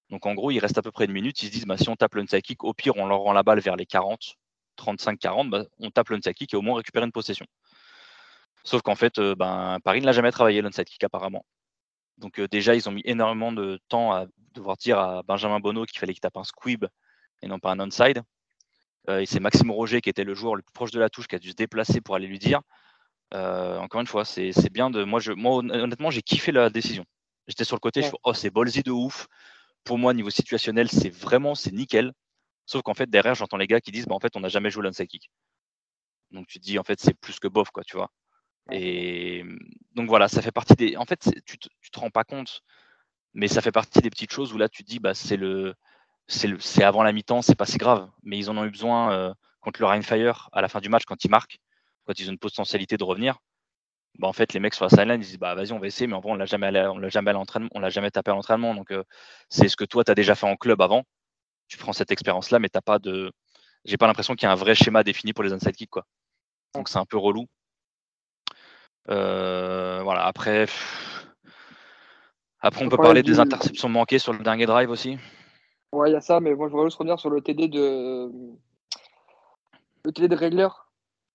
Donc en gros, il reste à peu près une minute. Ils se disent, bah, si on tape le kick, au pire, on leur rend la balle vers les 40, 35-40, bah, on tape l'onside kick et au moins récupérer une possession. Sauf qu'en fait, euh, ben, Paris ne l'a jamais travaillé l'onside kick apparemment. Donc euh, déjà, ils ont mis énormément de temps à devoir dire à Benjamin Bonneau qu'il fallait qu'il tape un squib et non pas un onside. Euh, et c'est Maxime Roger qui était le joueur le plus proche de la touche qui a dû se déplacer pour aller lui dire. encore une fois, c'est bien de. Moi, je, moi honnêtement, j'ai kiffé la décision. J'étais sur le côté, je fais, oh, c'est ballsy de ouf. Pour moi, niveau situationnel, c'est vraiment, c'est nickel. Sauf qu'en fait, derrière, j'entends les gars qui disent, bah, en fait, on n'a jamais joué l'onside kick. Donc tu te dis, en fait, c'est plus que bof, quoi, tu vois. Et donc voilà, ça fait partie des. En fait, tu te, te rends pas compte, mais ça fait partie des petites choses où là, tu te dis, bah, c'est le, c'est avant la mi-temps, c'est pas si grave. Mais ils en ont eu besoin euh, contre le Rainfire à la fin du match quand ils marquent. quand ils ont une potentialité de revenir, bah, en fait, les mecs sur la sideline, ils disent bah vas-y, on va essayer, mais en vrai, on l'a jamais, on l'a jamais à l'entraînement, on l'a jamais tapé à l'entraînement. Donc, c'est ce que toi, tu as déjà fait en club avant. Tu prends cette expérience-là, mais t'as pas de. J'ai pas l'impression qu'il y a un vrai schéma défini pour les inside kicks, quoi. Donc, c'est un peu relou. voilà, après. Après, on peut parler des interceptions manquées sur le dernier drive aussi. Ouais, il y a ça, mais moi, je voudrais juste revenir sur le TD de. Le TD de Regler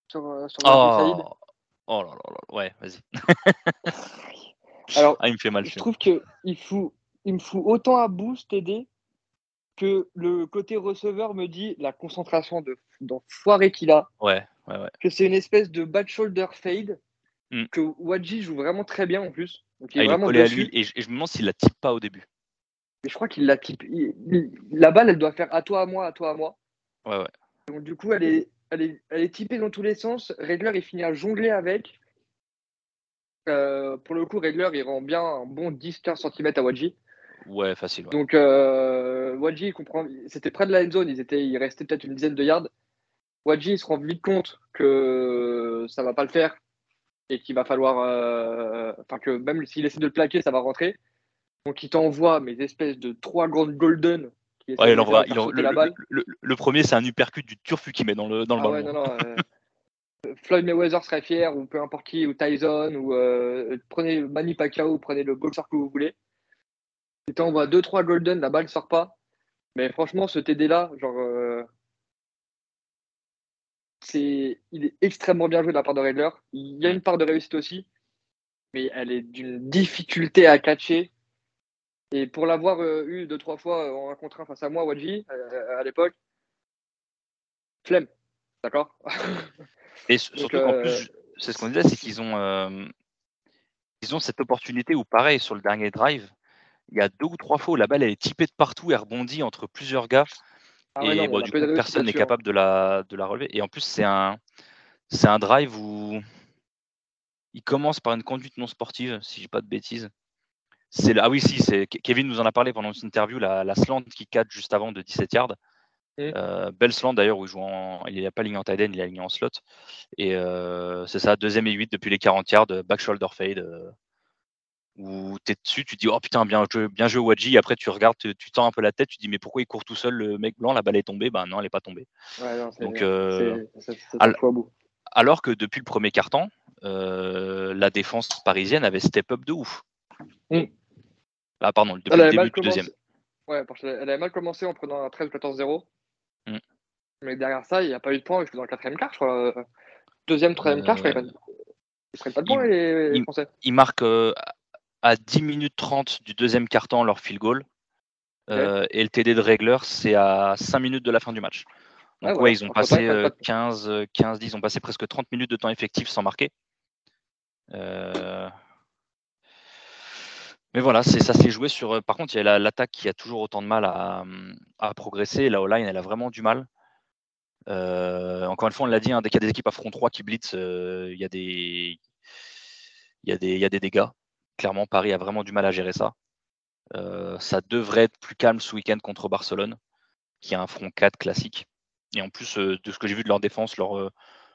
sur, sur oh. Oh là là là, ouais, vas-y. <laughs> Alors, ah, il me fait mal. Je trouve qu'il fout, il me fout autant à bout TD que le côté receveur me dit la concentration de d'enfoiré qu'il a. Ouais, ouais, ouais. Que c'est une espèce de bad shoulder fade. Hmm. Que Wadji joue vraiment très bien en plus. il, est, ah, vraiment à lui et je, me demande s'il la type pas au début. Mais je crois qu'il la type. la balle, elle doit faire à toi, à moi, à toi, à moi. Ouais, ouais. Donc, du coup, elle est, elle est, elle est typée dans tous les sens. Regler, il finit à jongler avec. Euh, pour le coup, Regler, il rend bien un bon 10-15 cm à Wadji. Ouais, facile. Donc, euh, Wadji, il comprend. C'était près de la end zone, ils étaient, il restait peut-être une dizaine de yards. Wadji, il se rend vite compte que ça va pas le faire et qu'il va falloir. Euh, enfin, que même s'il essaie de le plaquer, ça va rentrer. Donc, il t'envoie mes espèces de trois grandes golden Ouais, il envoie, il le, le, premier, c'est un uppercut du turfu qui met dans le, dans le ah ballon. Ouais, non, non, euh, <laughs> Floyd Mayweather serait fier, ou peu importe qui, ou Tyson, ou euh, prenez Manny Pacquiao, prenez le boxeur que vous voulez. Et t'envoies 2-3 golden, la balle ne sort pas. Mais franchement, ce TD là, genre. Euh, c'est, il est extrêmement bien joué de la part de Redler. Il y a une part de réussite aussi, mais elle est d'une difficulté à catcher et pour l'avoir euh, eu deux, trois fois en un contre un face à moi, Wadji, euh, à l'époque, flemme. D'accord? <laughs> Et surtout qu'en plus, c'est ce qu'on disait, c'est qu'ils ont, ils ont cette opportunité où, pareil, sur le dernier drive, il y a deux ou trois fois où la balle elle est typée de partout et rebondit entre plusieurs gars. Ah et du coup, personne n'est capable de la, de la relever. Et en plus, c'est un, c'est un drive où il commence par une conduite non sportive, si je dis pas de bêtises ah oui si c'est Kevin nous en a parlé pendant une interview la, la slant qui cadre juste avant de 17 yards. Euh, belle slant d'ailleurs où il joue en, il a pas ligné en tight end, il a ligné en slot. Et euh, c'est ça, deuxième et 8 depuis les 40 yards, back shoulder fade. Euh, où tu es dessus, tu dis oh putain bien joué, bien joué Wadji. Après tu regardes, tu, tends un peu la tête, tu dis mais pourquoi il court tout seul le mec blanc, la balle est tombée. Ben non, elle est pas tombée. Donc alors que depuis le premier carton, la défense parisienne avait step up de ouf. Mm. Ah, pardon, depuis le début du deuxième. Ouais, parce qu'elle avait mal commencé en prenant un 13-14-0. Mm. Mais derrière ça, il n'y a pas eu de points dans le quatrième quart, je crois. Deuxième, troisième quart, je crois. Ils ne prennent pas de points, les, Français. Ils marquent euh, à 10 minutes 30 du deuxième quart-temps leur field goal. Euh, et le TD de Regler, c'est à 5 minutes de la fin du match. Donc, ouais, ils ont passé 15, 15, 10, ils ont passé presque 30 minutes de temps effectif sans marquer. Euh, mais voilà, c'est ça s'est joué sur. Euh, par contre, il y a l'attaque qui a toujours autant de mal à, progresser. La O-line, elle a vraiment du mal. Euh, encore une fois, on l'a dit, hein, dès qu'il y a des équipes à front 3 qui blitz, euh, il, y y a des dégâts. Clairement, Paris a vraiment du mal à gérer ça. ça devrait être plus calme ce week-end contre Barcelone, qui a un front 4 classique. Et en plus, de ce que j'ai vu de leur défense, leur,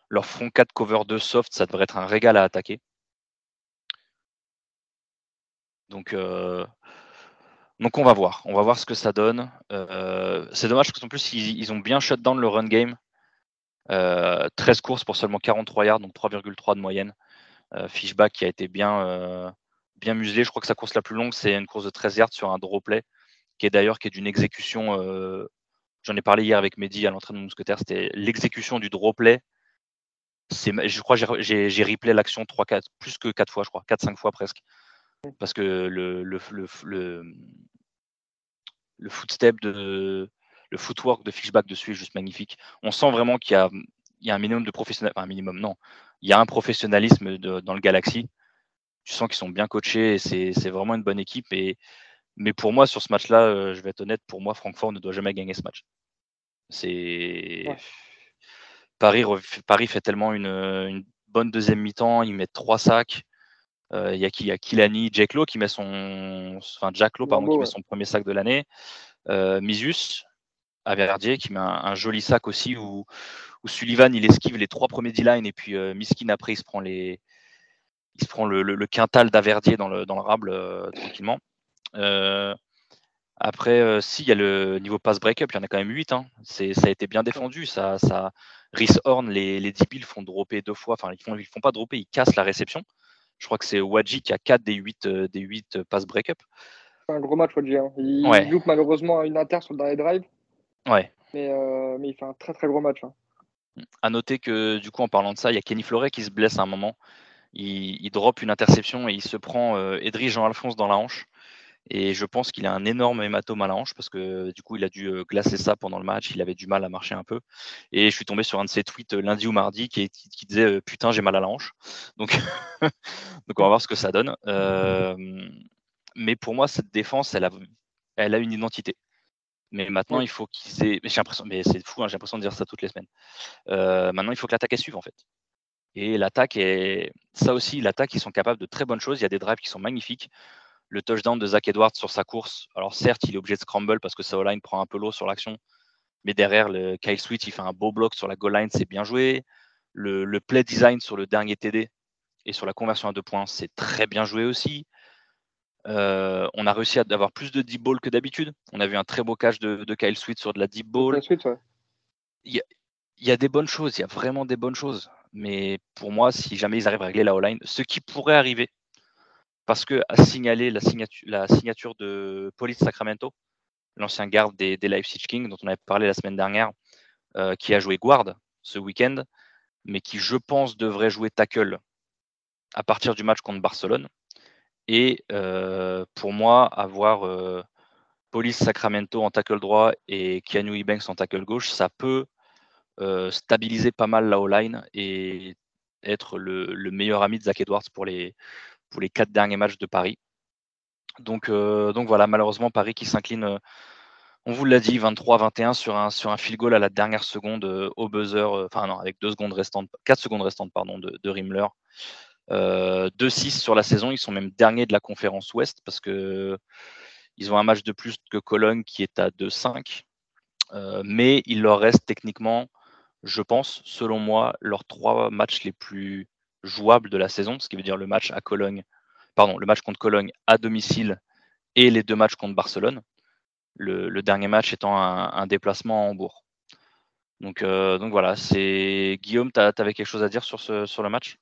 leur front 4 cover 2 soft, ça devrait être un régal à attaquer. Donc, euh, donc on va voir. On va voir ce que ça donne. Euh, c'est dommage parce qu'en plus, ils, ont bien shut down le run game. 13 euh, courses pour seulement 43 yards, donc 3,3 de moyenne. Fishback qui a été bien, bien muselé. Je crois que sa course la plus longue, c'est une course de 13 yards sur un draw play, qui est d'ailleurs qui est d'une exécution. J'en ai parlé hier avec Mehdi à l'entraînement Mousquetaire. C'était l'exécution du draw play. Je crois j'ai replay l'action 3, 4, plus que 4 fois, je crois, 4-5 fois presque parce que le, le, le, le, footstep de le footwork de Fishback dessus est juste magnifique. On sent vraiment qu'il y y a un minimum de professionnalisme, enfin non, il y a un professionnalisme dans le Galaxy. Tu sens qu'ils sont bien coachés et c'est vraiment une bonne équipe. Et, mais pour moi, sur ce match-là, euh, je vais être honnête, pour moi, Francfort ne doit jamais gagner ce match. C'est Paris, Paris fait tellement une, une bonne deuxième mi-temps, ils mettent trois sacs. Euh, il y a y Kilani, Jack Lowe qui met son, enfin Jack Lowe, pardon, qui met son premier sac de l'année. Euh, Misius, à Verdier, qui met un, joli sac aussi où, où Sullivan il esquive les trois premiers D-line et puis Miskin après il se prend les il se prend le, quintal d'Averdier dans le, dans le rable tranquillement. après, si, il y a le niveau pass break-up, il y en a quand même 8. Hein. Ça a été bien défendu. Ça, ça, Rhys Horn, les, les DB font dropper deux fois. Enfin, ils font, ils font pas dropper, ils cassent la réception. Je crois que c'est Wadji qui a 4 des 8, des 8 pass break-up. C'est un gros match, Wadji. Hein. Il loupe malheureusement une inter sur le dernier drive. Ouais. Mais, euh, mais il fait un très très gros match. Hein. À noter que, du coup, en parlant de ça, il y a Kenny Floret qui se blesse à un moment. Il, il drop une interception et il se prend euh, Edry Jean-Alphonse dans la hanche. Et je pense qu'il a un énorme hématome à la hanche parce que du coup, il a dû euh, glacer ça pendant le match. Il avait du mal à marcher un peu. Et je suis tombé sur un de ses tweets euh, lundi ou mardi qui, qui, disait Putain, j'ai mal à la hanche. Donc, <laughs> donc on va voir ce que ça donne. mais pour moi, cette défense, elle a, elle a une identité. Mais maintenant, il faut qu'ils aient. J'ai l'impression, mais c'est fou, hein, j'ai l'impression de dire ça toutes les semaines. Euh, maintenant, il faut que l'attaque suive en fait. Et l'attaque est. Ça aussi, l'attaque, ils sont capables de très bonnes choses. Il y a des drives qui sont magnifiques. Le touchdown de Zach Edwards sur sa course. Alors, certes, il est obligé de scramble parce que sa line prend un peu l'eau sur l'action. Mais derrière, le Kyle Switch, il fait un beau bloc sur la goal line, c'est bien joué. Le, le, play design sur le dernier TD et sur la conversion à deux points, c'est très bien joué aussi. Euh, on a réussi à avoir plus de deep ball que d'habitude. On a vu un très beau catch de, Kyle Sweet sur de la deep ball. il, y a, des bonnes choses, il y a vraiment des bonnes choses. Mais pour moi, si jamais ils arrivent à régler la O-line, ce qui pourrait arriver, parce que à signaler la signature, de Police Sacramento, l'ancien garde des, des Leipzig Kings, dont on avait parlé la semaine dernière, euh, qui a joué guard ce week-end, mais qui, je pense, devrait jouer tackle à partir du match contre Barcelone. Et euh, pour moi, avoir euh, Police Sacramento en tackle droit et Keanu Ebanks en tackle gauche, ça peut euh, stabiliser pas mal la O-line et être le, meilleur ami de Zach Edwards pour les, pour les quatre derniers matchs de Paris. Donc, donc voilà, malheureusement, Paris qui s'incline, on vous l'a dit, 23-21 sur un, sur un field goal à la dernière seconde au buzzer, enfin non, avec deux secondes restantes, 4 secondes restantes pardon, de, de Rimmler. 2-6 euh, sur la saison. Ils sont même derniers de la conférence Ouest parce que ils ont un match de plus que Cologne qui est à 2-5. Euh, mais il leur reste techniquement, je pense, selon moi, leurs trois matchs les plus jouables de la saison, ce qui veut dire le match à Cologne, pardon, le match contre Cologne à domicile et les deux matchs contre Barcelone. Le, dernier match étant un, déplacement en Hambourg. Donc, euh, donc voilà, c'est Guillaume, tu avais quelque chose à dire sur, ce, sur le match?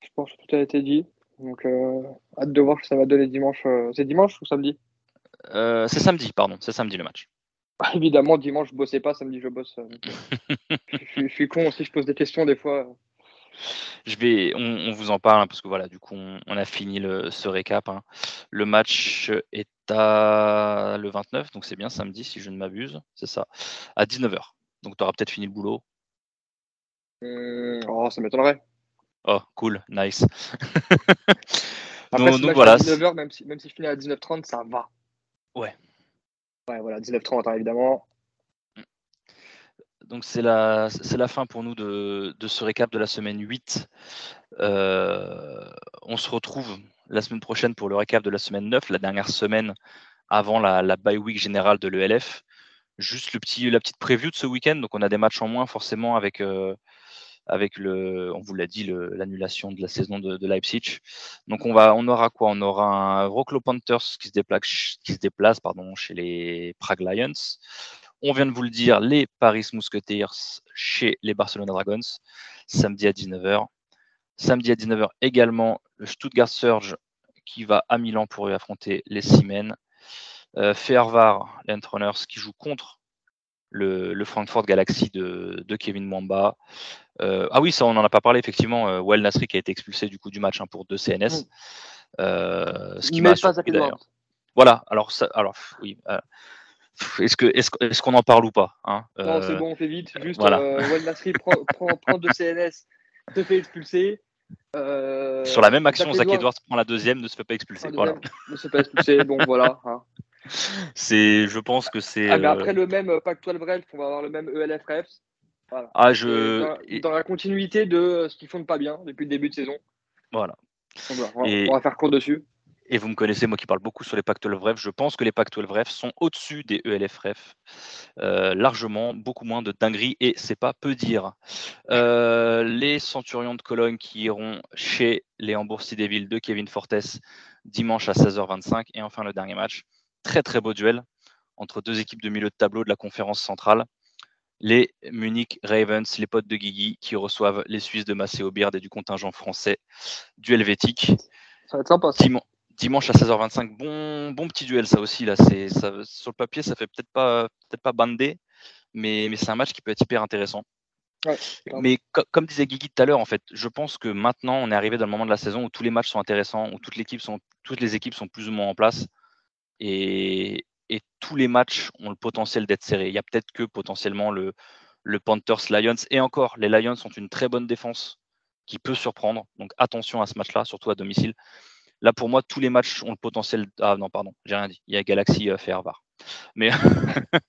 Je pense que tout a été dit. Donc, euh, hâte de voir ce que ça va donner dimanche. Euh, c'est dimanche ou samedi? Euh, C'est samedi, pardon. C'est samedi le match. Ah, évidemment, dimanche, je bossais pas. Samedi, je bosse. <laughs> je, suis con aussi, je pose des questions des fois. Je vais, on, vous en parle hein, parce que voilà, du coup, on, a fini le, ce récap. Hein. Le match est à le 29, donc c'est bien samedi si je ne m'abuse, c'est ça, à 19h. Donc tu auras peut-être fini le boulot. Hum, oh, ça m'étonnerait. Oh, cool, nice. <laughs> Après, donc, voilà. 19h, même si, même si je finis à 19h30, ça va. Ouais. Ouais, voilà, 19h30, hein, évidemment. Donc c'est la, la fin pour nous de, de, ce récap de la semaine 8. Euh, on se retrouve la semaine prochaine pour le récap de la semaine 9, la dernière semaine avant la, la bye week générale de l'ELF. Juste le petit, la petite preview de ce week-end. Donc on a des matchs en moins forcément avec, euh, avec le, on vous l'a dit, l'annulation de la saison de, Leipzig. Donc on va, on aura quoi? On aura un Rocklo Panthers qui se déplace, qui se déplace, pardon, chez les Prague Lions. On vient de vous le dire, les Paris Musketeers chez les Barcelona Dragons, samedi à 19h. Samedi à 19h également, le Stuttgart Surge qui va à Milan pour affronter les Siemens. Euh, Fervar, les qui joue contre le, Frankfurt Galaxy de, Kevin Mwamba. Euh, ah oui, ça on n'en a pas parlé effectivement. Euh, Well Nasri qui a été expulsé du coup du match hein, pour deux CNS. Euh, ce qui m'a d'ailleurs. Voilà. Alors ça, alors oui. est-ce qu'on en parle ou pas hein Non, c'est bon, on fait vite. Juste, voilà. Well Nasri prend, prend, deux CNS, se fait expulser. Sur la même action, Zach Edwards prend la deuxième, ne se fait pas expulser. Voilà. Ne se fait pas expulser. bon, <laughs> voilà. Hein. C'est, je pense que c'est. Ah, mais après le même Pac-12 Bref, on va avoir le même ELF Refs. Ah, je... Dans, la continuité de ce qu'ils font de pas bien depuis le début de saison. Voilà. on, va, faire court dessus. Et vous me connaissez, moi qui parle beaucoup sur les pactes 12 Ref, je pense que les pactes 12 Ref sont au-dessus des ELF Ref, euh, largement, beaucoup moins de dingueries, et c'est pas peu dire. Euh, les Centurions de Cologne qui iront chez les Hambourg Devils de Kevin Fortes dimanche à 16h25, et enfin le dernier match, très très beau duel entre deux équipes de milieu de tableau de la conférence centrale. Les Munich Ravens, les potes de Guigui, qui reçoivent les Suisses de Beard et du contingent français du Helvétique. Ça va être sympa dimanche à 16h25. Bon, bon petit duel, ça aussi. Là, c'est, sur le papier, ça fait peut-être pas, peut-être pas bandé, mais, mais c'est un match qui peut être hyper intéressant. mais comme disait Guigui tout à l'heure, en fait, je pense que maintenant, on est arrivé dans le moment de la saison où tous les matchs sont intéressants, où toutes, l'équipe sont, toutes les équipes sont plus ou moins en place. Et, et tous les matchs ont le potentiel d'être serrés. Il y a peut-être que potentiellement le, le Panthers Lions. Et encore, les Lions ont une très bonne défense qui peut surprendre. Donc attention à ce match-là, surtout à domicile. Là, pour moi, tous les matchs ont le potentiel. Ah non, pardon, j'ai rien dit. Il y a Galaxy euh, Fervar. Mais, <laughs>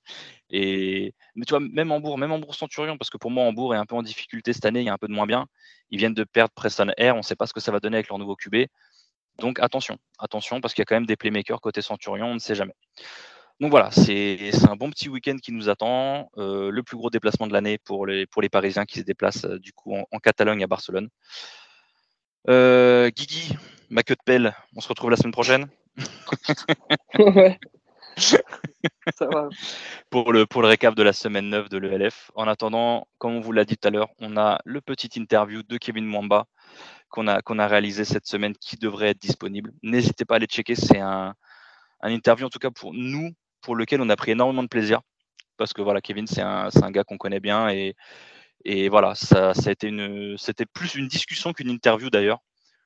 mais tu vois, même Hambourg, même Hambourg Centurion, parce que pour moi, Hambourg est un peu en difficulté cette année, il y a un peu de moins bien. Ils viennent de perdre Preston Air, on ne sait pas ce que ça va donner avec leur nouveau QB. Donc attention, attention, parce qu'il y a quand même des playmakers côté Centurion, on ne sait jamais. Donc voilà, c'est un bon petit week-end qui nous attend. Euh, le plus gros déplacement de l'année pour les, Parisiens qui se déplacent euh, du coup en, Catalogne à Barcelone. Guigui, ma queue de pelle, on se retrouve la semaine prochaine. <laughs> ouais. <laughs> Ça va. pour, le, pour le récap de la semaine 9 de l'ELF. En attendant, comme on vous l'a dit tout à l'heure, on a le petit interview de Kevin Mwamba qu'on a, qu'on a réalisé cette semaine qui devrait être disponible. N'hésitez pas à aller checker, c'est un, un interview en tout cas pour nous, pour lequel on a pris énormément de plaisir. Parce que voilà, Kevin, c'est un, un, gars qu'on connaît bien et, et voilà, ça, ça a été une, c'était plus une discussion qu'une interview d'ailleurs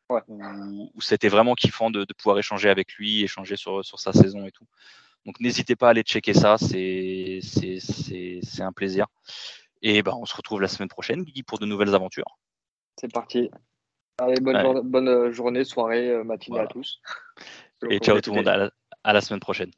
où, c'était vraiment kiffant de, pouvoir échanger avec lui, échanger sur, sur sa saison et tout. Donc n'hésitez pas à aller checker ça, c'est un plaisir. Et ben, on se retrouve la semaine prochaine, Guigui, pour de nouvelles aventures. C'est parti. Allez, bonne, bonne journée, soirée, euh, matinée à tous. Et ciao tout le monde, à la semaine prochaine.